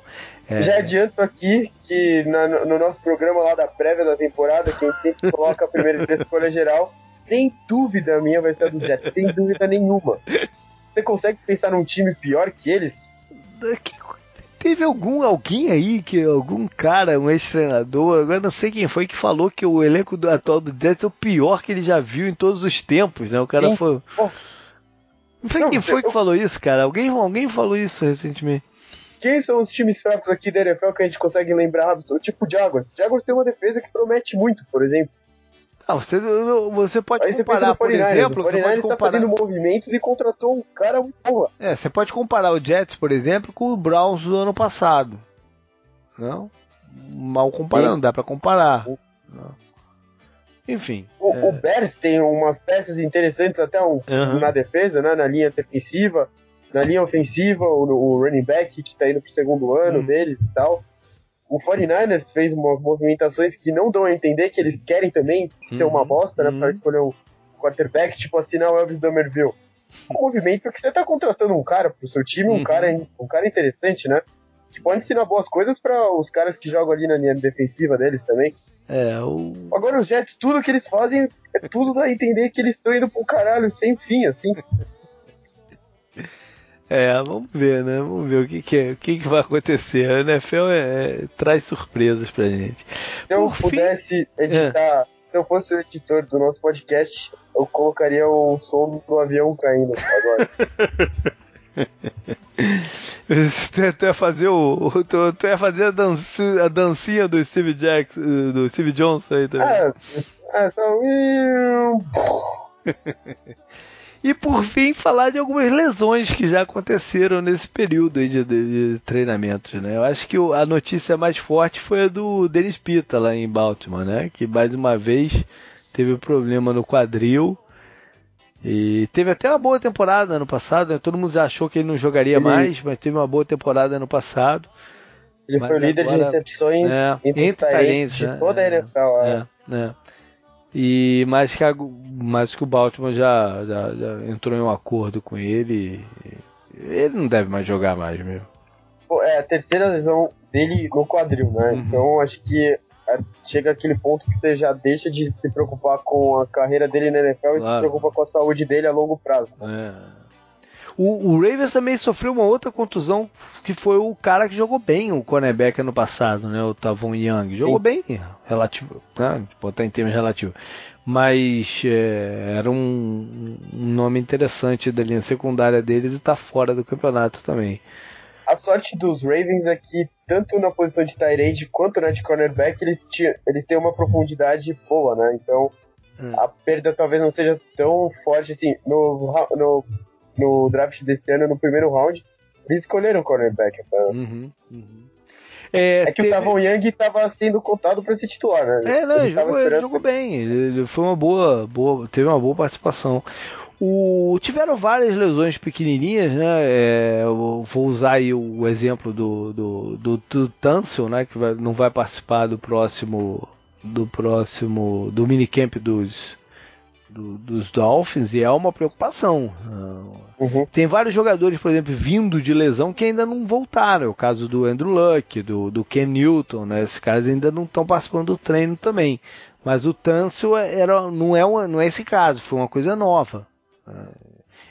É... Já adianto aqui que na, no nosso programa lá da prévia da temporada, que a gente sempre coloca a primeira escolha geral, sem dúvida a minha vai ser a do Jets, sem dúvida nenhuma. Você consegue pensar num time pior que eles? Que, teve algum alguém aí que algum cara, um ex-treinador, agora não sei quem foi que falou que o elenco do atual do Jets é o pior que ele já viu em todos os tempos, né? O cara foi Não sei não, quem foi eu... que falou isso, cara. Alguém alguém falou isso recentemente. Quem são os times fracos aqui da NFL que a gente consegue lembrar? Tipo o Jaguars. O Jaguars tem uma defesa que promete muito, por exemplo. Ah, você, você pode Aí comparar, por exemplo, você pode tá comparar... tá movimentos e contratou um cara muito boa. É, você pode comparar o Jets, por exemplo, com o Browns do ano passado. Não? mal comparando, Sim. dá para comparar. Enfim. O, é... o Bears tem umas peças interessantes até um, uhum. na defesa, né? Na linha defensiva, na linha ofensiva, o, o running back que tá indo pro segundo ano uhum. deles e tal. O 49ers fez umas movimentações que não dão a entender que eles querem também ser uma uhum. bosta, né? Pra uhum. escolher um quarterback, tipo assinar o Elvis Dumerville. Um movimento que você tá contratando um cara pro seu time, um, uhum. cara, um cara interessante, né? que pode ensinar boas coisas para os caras que jogam ali na linha defensiva deles também. É, o... Agora os Jets, tudo que eles fazem é tudo a entender que eles estão indo pro caralho sem fim, assim. É, vamos ver, né? Vamos ver o que, que, é, o que, que vai acontecer. A NFL é, é, traz surpresas pra gente. Se eu Por pudesse fim... editar, é. se eu fosse o editor do nosso podcast, eu colocaria o som do avião caindo agora. tu, ia fazer o. Tu, tu ia fazer a, dança, a dancinha do Steve Jackson, do Steve Johnson aí também. É, é só. E por fim, falar de algumas lesões que já aconteceram nesse período aí de, de, de treinamentos, né? Eu acho que a notícia mais forte foi a do Dennis Pita lá em Baltimore, né? Que mais uma vez teve problema no quadril e teve até uma boa temporada ano passado, né? todo mundo já achou que ele não jogaria ele... mais, mas teve uma boa temporada ano passado. Ele mas foi líder agora, de recepções é, entre, entre talentos de né? toda a NFL. É, é, é. E mais que, a, mais que o Baltimore já, já, já, entrou em um acordo com ele, ele não deve mais jogar mais mesmo. É a terceira lesão dele no quadril, né? Uhum. Então acho que é, chega aquele ponto que você já deixa de se preocupar com a carreira dele na NFL claro. e se preocupa com a saúde dele a longo prazo. É. O, o, Ravens também sofreu uma outra contusão, que foi o cara que jogou bem o cornerback ano passado, né? O Tavon Young. Jogou Sim. bem, relativo, né? Botar em termos relativos. Mas é, era um, um, nome interessante da linha secundária deles e tá fora do campeonato também. A sorte dos Ravens é que, tanto na posição de tight quanto na de cornerback, eles, tinham, eles têm uma profundidade boa, né? Então, hum. a perda talvez não seja tão forte assim. No, no, no draft desse ano, no primeiro round, eles escolheram cornerback. Então. Uhum, uhum. É, é, que teve... o Tavon Young estava sendo contado para ser titular, né? É, não, ele jogou, ele jogou bem. Ele foi uma boa, boa, teve uma boa participação. O, tiveram várias lesões pequenininhas, né? É, vou usar aí o exemplo do, do, do, do Tansel, né? Que vai, não vai participar do próximo do próximo do minicamp dos do, dos Dolphins e é uma preocupação. Uhum. Tem vários jogadores, por exemplo, vindo de lesão que ainda não voltaram. É o caso do Andrew Luck, do, do Ken Newton, né? Esses caras ainda não estão participando do treino também. Mas o Tansel era, não, é uma, não é esse caso, foi uma coisa nova.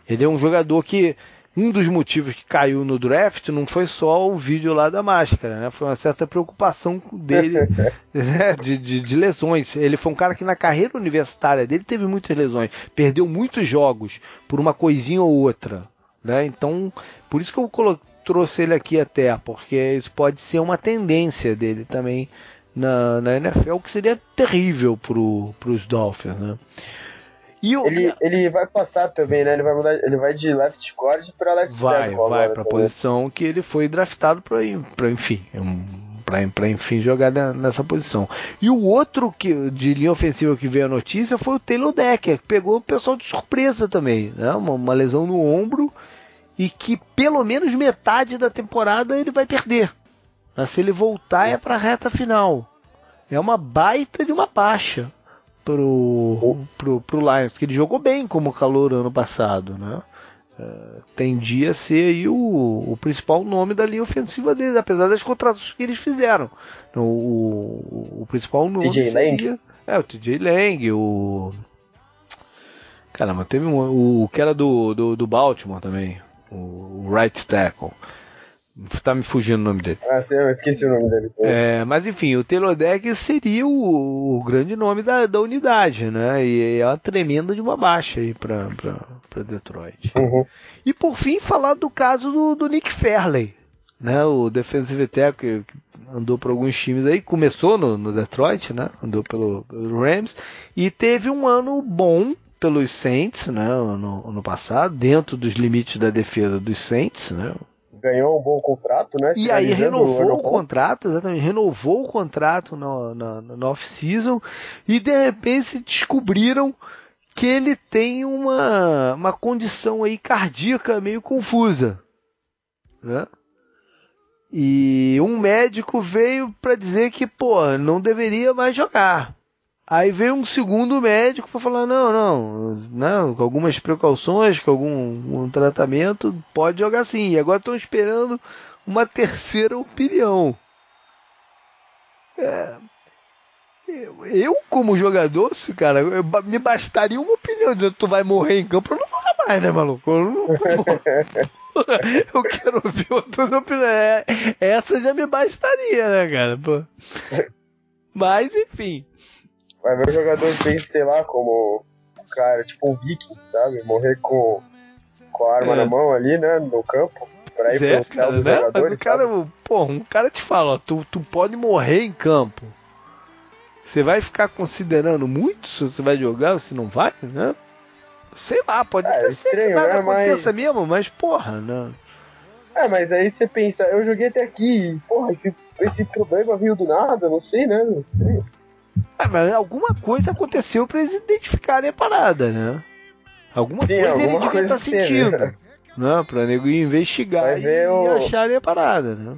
Ele é um jogador que um dos motivos que caiu no draft não foi só o vídeo lá da máscara, né? Foi uma certa preocupação dele né? de, de, de, lesões. Ele foi um cara que na carreira universitária dele teve muitas lesões, perdeu muitos jogos por uma coisinha ou outra, né? Então, por isso que eu colo trouxe ele aqui até, porque isso pode ser uma tendência dele também na, na NFL, que seria terrível para os Dolphins, né? E o... ele, ele vai passar também, né? Ele vai mudar, ele vai de left guard para left Vai, tackle vai para a posição que ele foi draftado para enfim, para enfim jogar nessa posição. E o outro que de linha ofensiva que veio a notícia foi o Taylor Decker, que pegou o pessoal de surpresa também, né? Uma, uma lesão no ombro e que pelo menos metade da temporada ele vai perder. Mas se ele voltar é para a reta final. É uma baita de uma baixa pro, pro, pro Lions, porque ele jogou bem como calor ano passado, né? Uh, tendia a ser aí o, o principal nome da linha ofensiva deles, apesar das contratações que eles fizeram. O, o, o principal nome TJ seria, Lang. É, o TJ Lang, o. Caramba, teve um, o, o que era do, do, do Baltimore também, o, o right tackle. Tá me fugindo o nome dele. Ah, sim, eu esqueci o nome dele. É, mas enfim, o Taylor Deck seria o, o, grande nome da, da unidade, né? E é uma tremenda de uma baixa aí pra, pra, pra Detroit. Uhum. E por fim, falar do caso do, do Nick Fairley, né? O defensive tackle que andou por alguns times aí, começou no, no Detroit, né? Andou pelo, pelo Rams e teve um ano bom pelos Saints, né? No, no passado, dentro dos limites da defesa dos Saints, né? Ganhou um bom contrato, né? E aí renovou o, o contrato, exatamente, renovou o contrato no, no, no off-season e de repente descobriram que ele tem uma, uma condição aí cardíaca meio confusa, né? E um médico veio para dizer que, pô, não deveria mais jogar. Aí veio um segundo médico para falar: não, não, não, com algumas precauções, com algum um tratamento, pode jogar sim. E agora estão esperando uma terceira opinião. É, eu, como jogador, cara, eu, me bastaria uma opinião dizendo tu vai morrer em campo, eu não vou mais, né, maluco? Eu, não, eu quero ouvir outras opiniões. É, essa já me bastaria, né, cara? Pô. Mas, enfim. Vai ver o jogador bem, sei lá, como cara, tipo um viking, sabe? Morrer com, com a arma é. na mão ali, né, no campo. Pra ir é, cara, né? Mas o cara, pô, um cara te fala, ó, tu, tu pode morrer em campo. Você vai ficar considerando muito se você vai jogar ou se não vai, né? Sei lá, pode é, até estranho, ser que nada né? aconteça mas... mesmo, mas porra, né? É, mas aí você pensa, eu joguei até aqui, porra, esse, esse problema veio do nada, não sei, né? Não sei. É, mas alguma coisa aconteceu pra eles identificarem a parada, né? Alguma Sim, coisa alguma ele devia estar tá sentindo. Né? né? Pra nego investigar e, o... acharem a parada, né?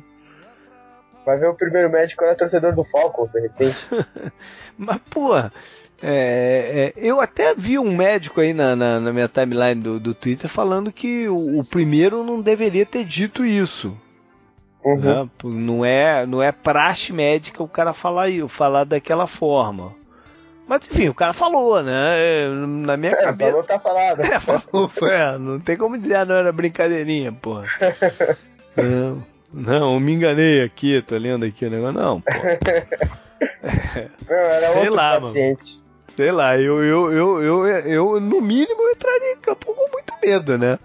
Vai ver o primeiro médico era torcedor do Falcons, de repente. Mas, porra, é, é, eu até vi um médico aí na, na, na minha timeline do, do, Twitter falando que o, o, primeiro não deveria ter dito isso. Uhum. Né? Não, é, não é praxe médica o cara falar, falar daquela forma. Mas enfim, o cara falou, né? Na minha é, cabeça. Falou, tá falado. É, falou, foi, é, não tem como dizer, ah, não era brincadeirinha, porra. é. Não, me enganei aqui, tô lendo aqui o negócio. Não, pô. Não, era Sei lá, paciente. mano. Sei lá, eu, eu, eu, eu, eu, no mínimo, eu entraria em campo com muito medo, né?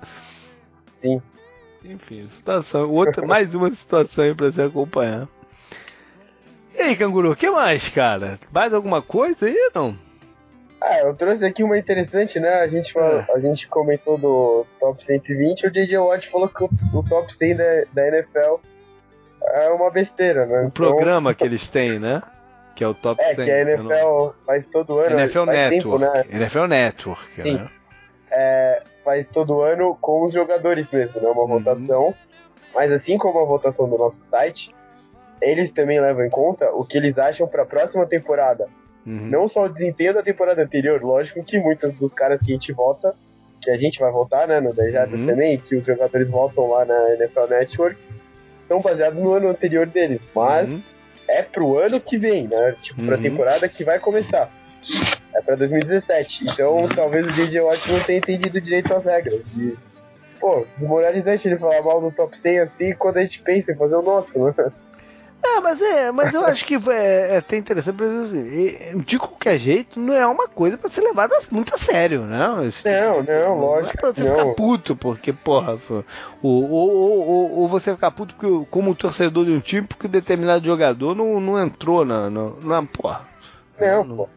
Sim. Enfim, situação, outra, mais uma situação aí pra se acompanhar. E aí, canguru, o que mais, cara? Mais alguma coisa aí não? Ah, eu trouxe aqui uma interessante, né? A gente, falou, é. a gente comentou do top 120, o DJ Watt falou que o, o top 100 da, da, NFL é uma besteira, né? O então, programa que eles têm, né? Que é o top é, 100. É, que a NFL não... faz todo ano. NFL Network. Tempo, né? NFL Network, Sim. Né? É, faz todo ano com os jogadores mesmo, né? Uma uhum. votação. Mas assim como a votação do nosso site, eles também levam em conta o que eles acham para a próxima temporada Uhum. Não só o desempenho da temporada anterior, lógico que muitos dos caras que a gente vota, que a gente vai votar, né, no 10 uhum. também, que os jogadores votam lá na NFL Network, são baseados no ano anterior deles. Mas uhum. é pro ano que vem, né? Tipo, pra uhum. temporada que vai começar. É pra 2017. Então talvez o DJ Watt não tenha entendido direito as regras. E, pô, desmoralizante ele falar mal do top 100 assim quando a gente pensa em fazer o nosso, né? É, mas é, mas eu acho que é, é até interessante. De qualquer jeito, não é uma coisa para ser levada muito a sério, né? Não, não, lógico. Não é pra você não. ficar puto, porque, porra, ou, ou, ou, ou, você ficar puto porque, como torcedor de um time, porque determinado jogador não, não entrou na, na, na porra. Não, não, pô.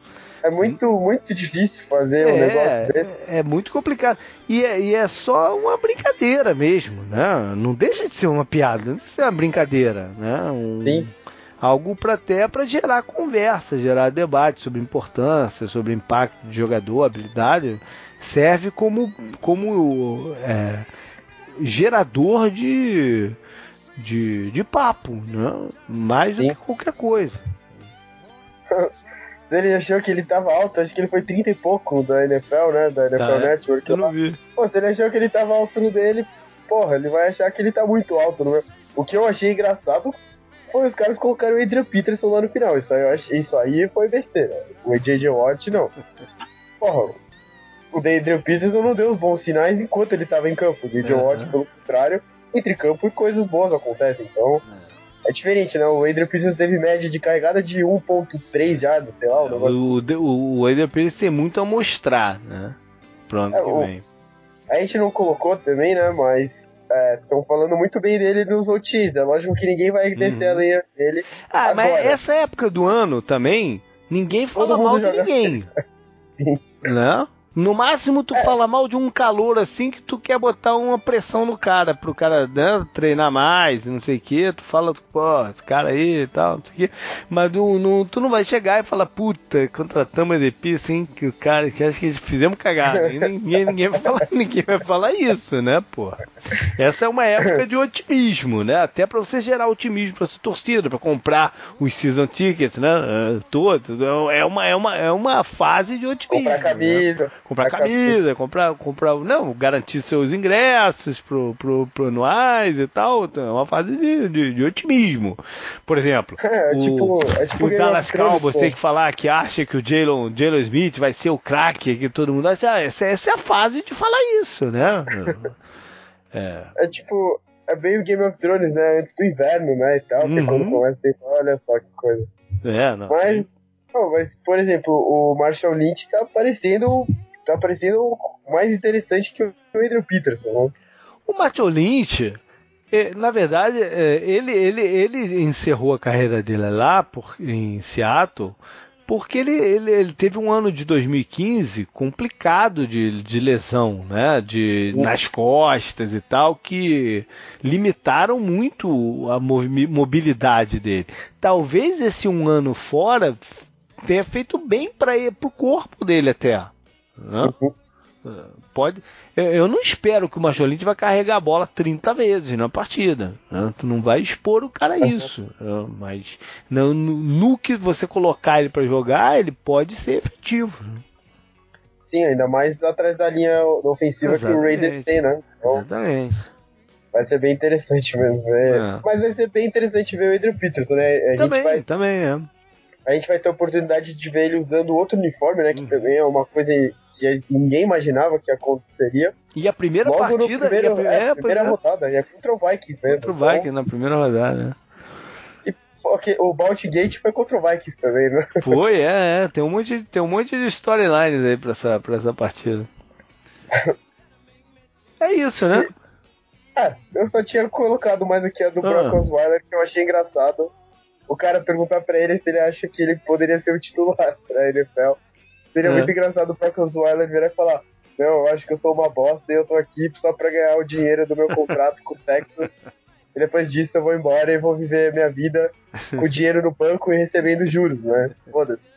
É muito, muito difícil fazer é, um negócio desse. É, muito complicado. E é, e é só uma brincadeira mesmo, né? Não deixa de ser uma piada, não deixa de ser uma brincadeira, né? Um, Sim. Algo para até para gerar conversa, gerar debate sobre importância, sobre impacto de jogador, habilidade, serve como, como é, gerador de, de, de papo, né? mais Sim. do que qualquer coisa. Ele achou que ele tava alto, acho que ele foi 30 e pouco da NFL, né? Da NFL tá, Network. Eu não vi. Pô, se ele achou que ele tava alto no dele, porra, ele vai achar que ele tá muito alto, não é? O que eu achei engraçado foi os caras colocarem o Adrian Peterson lá no final. Isso aí, achei, isso aí foi besteira. O J.J. Watt, não. Porra, o Adrian Peterson não deu os bons sinais enquanto ele tava em campo. O J.J. Uhum. Watt, pelo contrário, entre campo e coisas boas acontecem. Então, é diferente, né? O Adrian Peterson teve média de carregada de 1.3 já, sei lá. O, o, o Adrian Peterson tem muito a mostrar, né? Pronto, é, que vem. A gente não colocou também, né? Mas estão é, falando muito bem dele nos OTs. É lógico que ninguém vai descer uhum. a lenha dele. Ah, agora. mas essa época do ano também, ninguém fala mal de ninguém. Sim. No máximo, tu é. fala mal de um calor assim que tu quer botar uma pressão no cara, pro cara né, treinar mais, não sei o que. Tu fala, pô, esse cara aí e tal, não sei o que. Mas tu, não, tu não vai chegar e falar, puta, contratamos a EDP assim, que o cara, que acho que fizemos cagada. ninguém, ninguém, vai falar, ninguém vai falar isso, né, pô? Essa é uma época de otimismo, né? Até pra você gerar otimismo pra sua torcida, pra comprar os season tickets, né? Todo. É uma, é uma, é uma fase de otimismo. Comprar camisa. Né? Comprar camisa, comprar, comprar, não, garantir seus ingressos pro, pro, pro anuais e tal. Então, é uma fase de, de, de otimismo. Por exemplo, é, é o, tipo, é tipo o Dallas Cowboys tem que falar que acha que o Jalen, Smith vai ser o craque que todo mundo acha. Essa, essa é a fase de falar isso, né? é. é tipo, é bem o Game of Thrones, né? Antes do inverno, né? E tal, uhum. quando começa a olha só que coisa. É, não. Mas, não, mas, por exemplo, o Marshall Lynch tá aparecendo tá parecendo mais interessante que o Adrian Peterson. Né? O Martin Lynch, é, na verdade, é, ele, ele, ele encerrou a carreira dele lá por, em Seattle porque ele, ele, ele, teve um ano de 2015 complicado de, de lesão, né? De, nas costas e tal, que limitaram muito a mobilidade dele. Talvez esse um ano fora tenha feito bem para o corpo dele até. Né? Pode. Eu não espero que o Macholinte vai carregar a bola 30 vezes na partida. Né? Tu não vai expor o cara a isso. Né? Mas no, no, que você colocar ele para jogar, ele pode ser efetivo. Né? Sim, ainda mais atrás da linha ofensiva Exatamente. que o Raiders tem, né? Então, Exatamente. Vai ser bem interessante mesmo. É. Mas vai ser bem interessante ver o Adrian Peterson, né? A também, vai... também é. A gente vai ter a oportunidade de ver ele usando outro uniforme, né? Que uhum. também é uma coisa que ninguém imaginava que aconteceria. E a primeira Logo partida. Primeiro, a, é, a primeira é. rodada, é contra o Vikings mesmo. Contra o Vikings então, na primeira rodada, né? E okay, o Baltigate foi contra o Vikings também, né? Foi, é, é. Tem um monte, tem um monte de storylines aí pra essa, pra essa partida. é isso, né? É, eu só tinha colocado mais aqui a do ah. Broncos Wire que eu achei engraçado. O cara perguntar pra ele se ele acha que ele poderia ser o titular pra NFL. Seria é. muito engraçado o Brock Osweiler virar e falar: Não, eu acho que eu sou uma bosta e eu tô aqui só pra ganhar o dinheiro do meu contrato com o Texas. E depois disso eu vou embora e vou viver minha vida com dinheiro no banco e recebendo juros, né? Foda-se.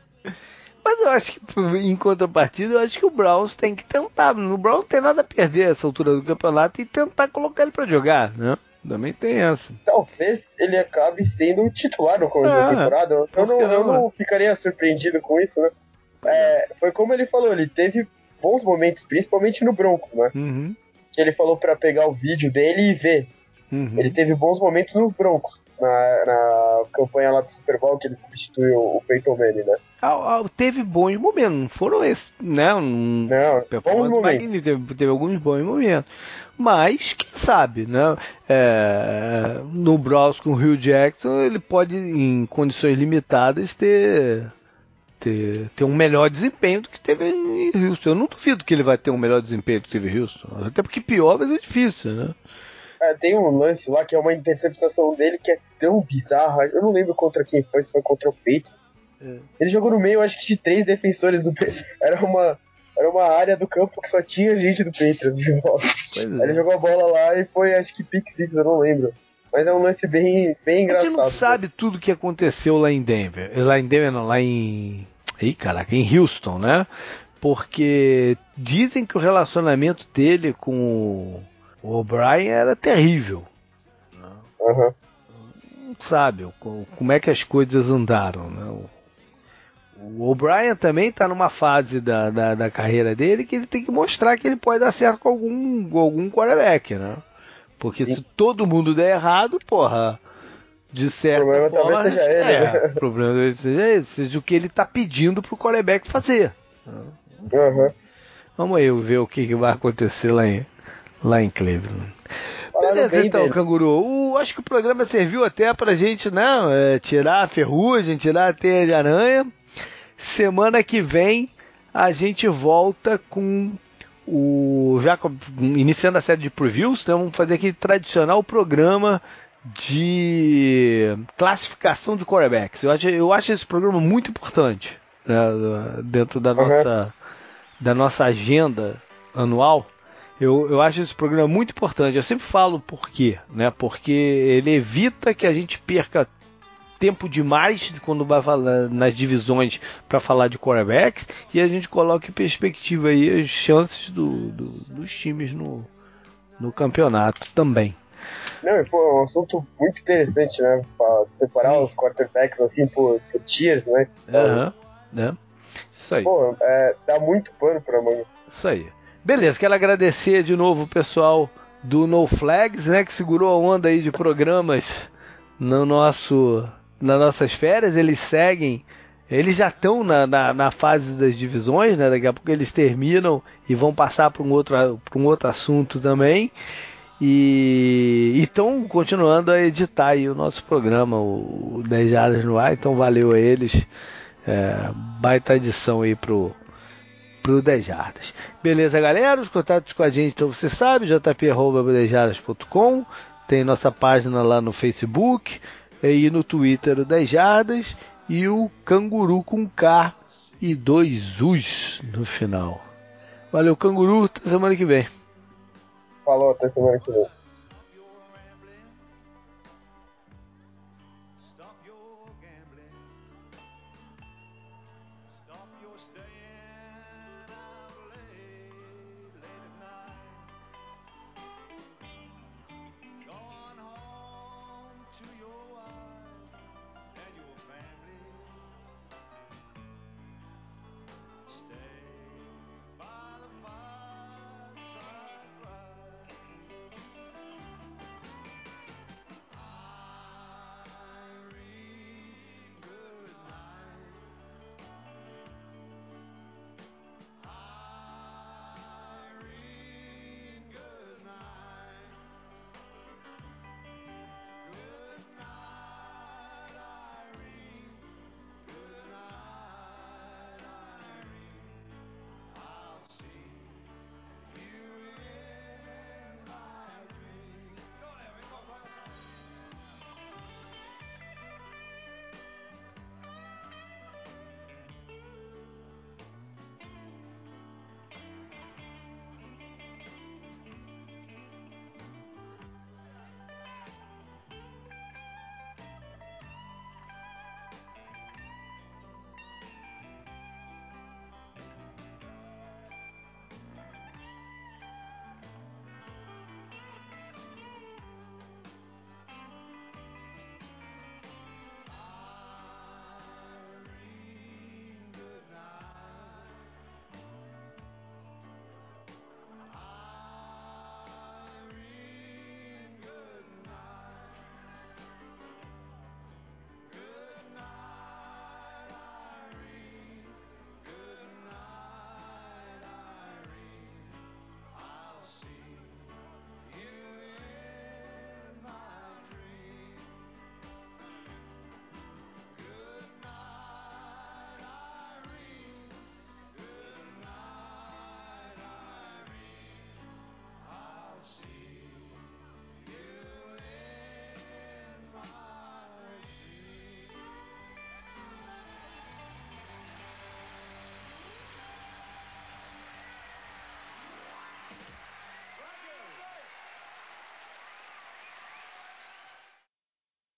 Mas eu acho que, em contrapartida, eu acho que o Browns tem que tentar. O Browns tem nada a perder essa altura do campeonato e tentar colocar ele para jogar, né? Também tem essa. Talvez ele acabe sendo titular no começo é, da temporada. Eu não, eu não ficaria surpreendido com isso, né? É, foi como ele falou, ele teve bons momentos, principalmente no Broncos, né? Uhum. Que ele falou para pegar o vídeo dele e ver. Uhum. Ele teve bons momentos no Broncos, na, na campanha lá do Super Bowl que ele substituiu o Peyton Manning, né? Ah, ah, teve bons momentos, não foram esses, né? Um, não, bons momentos. Teve, teve, alguns bons momentos. Mas, quem sabe, né? É, no Browns com o Rio Jackson, ele pode, em condições limitadas, ter ter, ter um melhor desempenho do que teve em Houston. Eu não duvido que ele vai ter um melhor desempenho do que teve em Houston. Até porque pior vai ser difícil, né? É, tem um lance lá que é uma interceptação dele que é tão bizarra. Eu não lembro contra quem foi, se foi contra o Peito. É. Ele jogou no meio, acho que de três defensores do Peito. Era uma, era uma área do campo que só tinha gente do Peito de volta. É. Ele jogou a bola lá e foi, acho que pick six, eu não lembro. Mas é um lance bem, bem engraçado. A gente não sabe tudo o que aconteceu lá em Denver. Lá em Denver, não, lá em Ih, caraca, em Houston, né? Porque dizem que o relacionamento dele com o O'Brien era terrível. Uhum. Não sabe como é que as coisas andaram, né? O O'Brien também está numa fase da, da, da, carreira dele que ele tem que mostrar que ele pode dar certo com algum, algum quarterback, né? Porque Sim. se todo mundo der errado, porra, de certa o problema forma, talvez seja ele. É, né? o problema talvez seja esse, seja o que ele está pedindo pro quarterback fazer. Uhum. Vamos aí ver o que, que, vai acontecer lá em, lá em Cleveland. Beleza, então, dele. Canguru. O, acho que o programa serviu até pra gente, né? É, tirar a ferrugem, tirar a teia de aranha. Semana que vem a gente volta com o. Já iniciando a série de previews, então vamos fazer aquele tradicional programa de classificação de quarterbacks. Eu acho, eu acho esse programa muito importante né, dentro da nossa, da nossa agenda anual, eu, eu acho esse programa muito importante. Eu sempre falo por quê, né? Porque ele evita que a gente perca tempo demais quando vai falar nas divisões para falar de quarterbacks e a gente coloca em perspectiva aí as chances do, do, dos times no, no campeonato também. Não, é um assunto muito interessante, né? Pra separar Sim. os quarterbacks assim por, por tiers, né? Aham, uhum, né? Isso aí. Pô, é, dá muito pano pra manga. Isso aí. Beleza, quero agradecer de novo o pessoal do No Flags, né? Que segurou a onda aí de programas no nosso, nas nossas férias. Eles seguem, eles já estão na, na, na, fase das divisões, né? Daqui a pouco eles terminam e vão passar para um outro, um outro assunto também. E estão continuando a editar aí o nosso programa, o 10 Jardas no ar, então valeu a eles. É, baita edição aí pro, pro 10 Jardas. Beleza, galera? Os contatos com a gente, então você sabe, jp.10jardas.com, tem nossa página lá no Facebook e no Twitter o 10 Jardas e o Canguru com K e dois U's no final. Valeu, Canguru, até semana que vem. Falou, até semana que vem.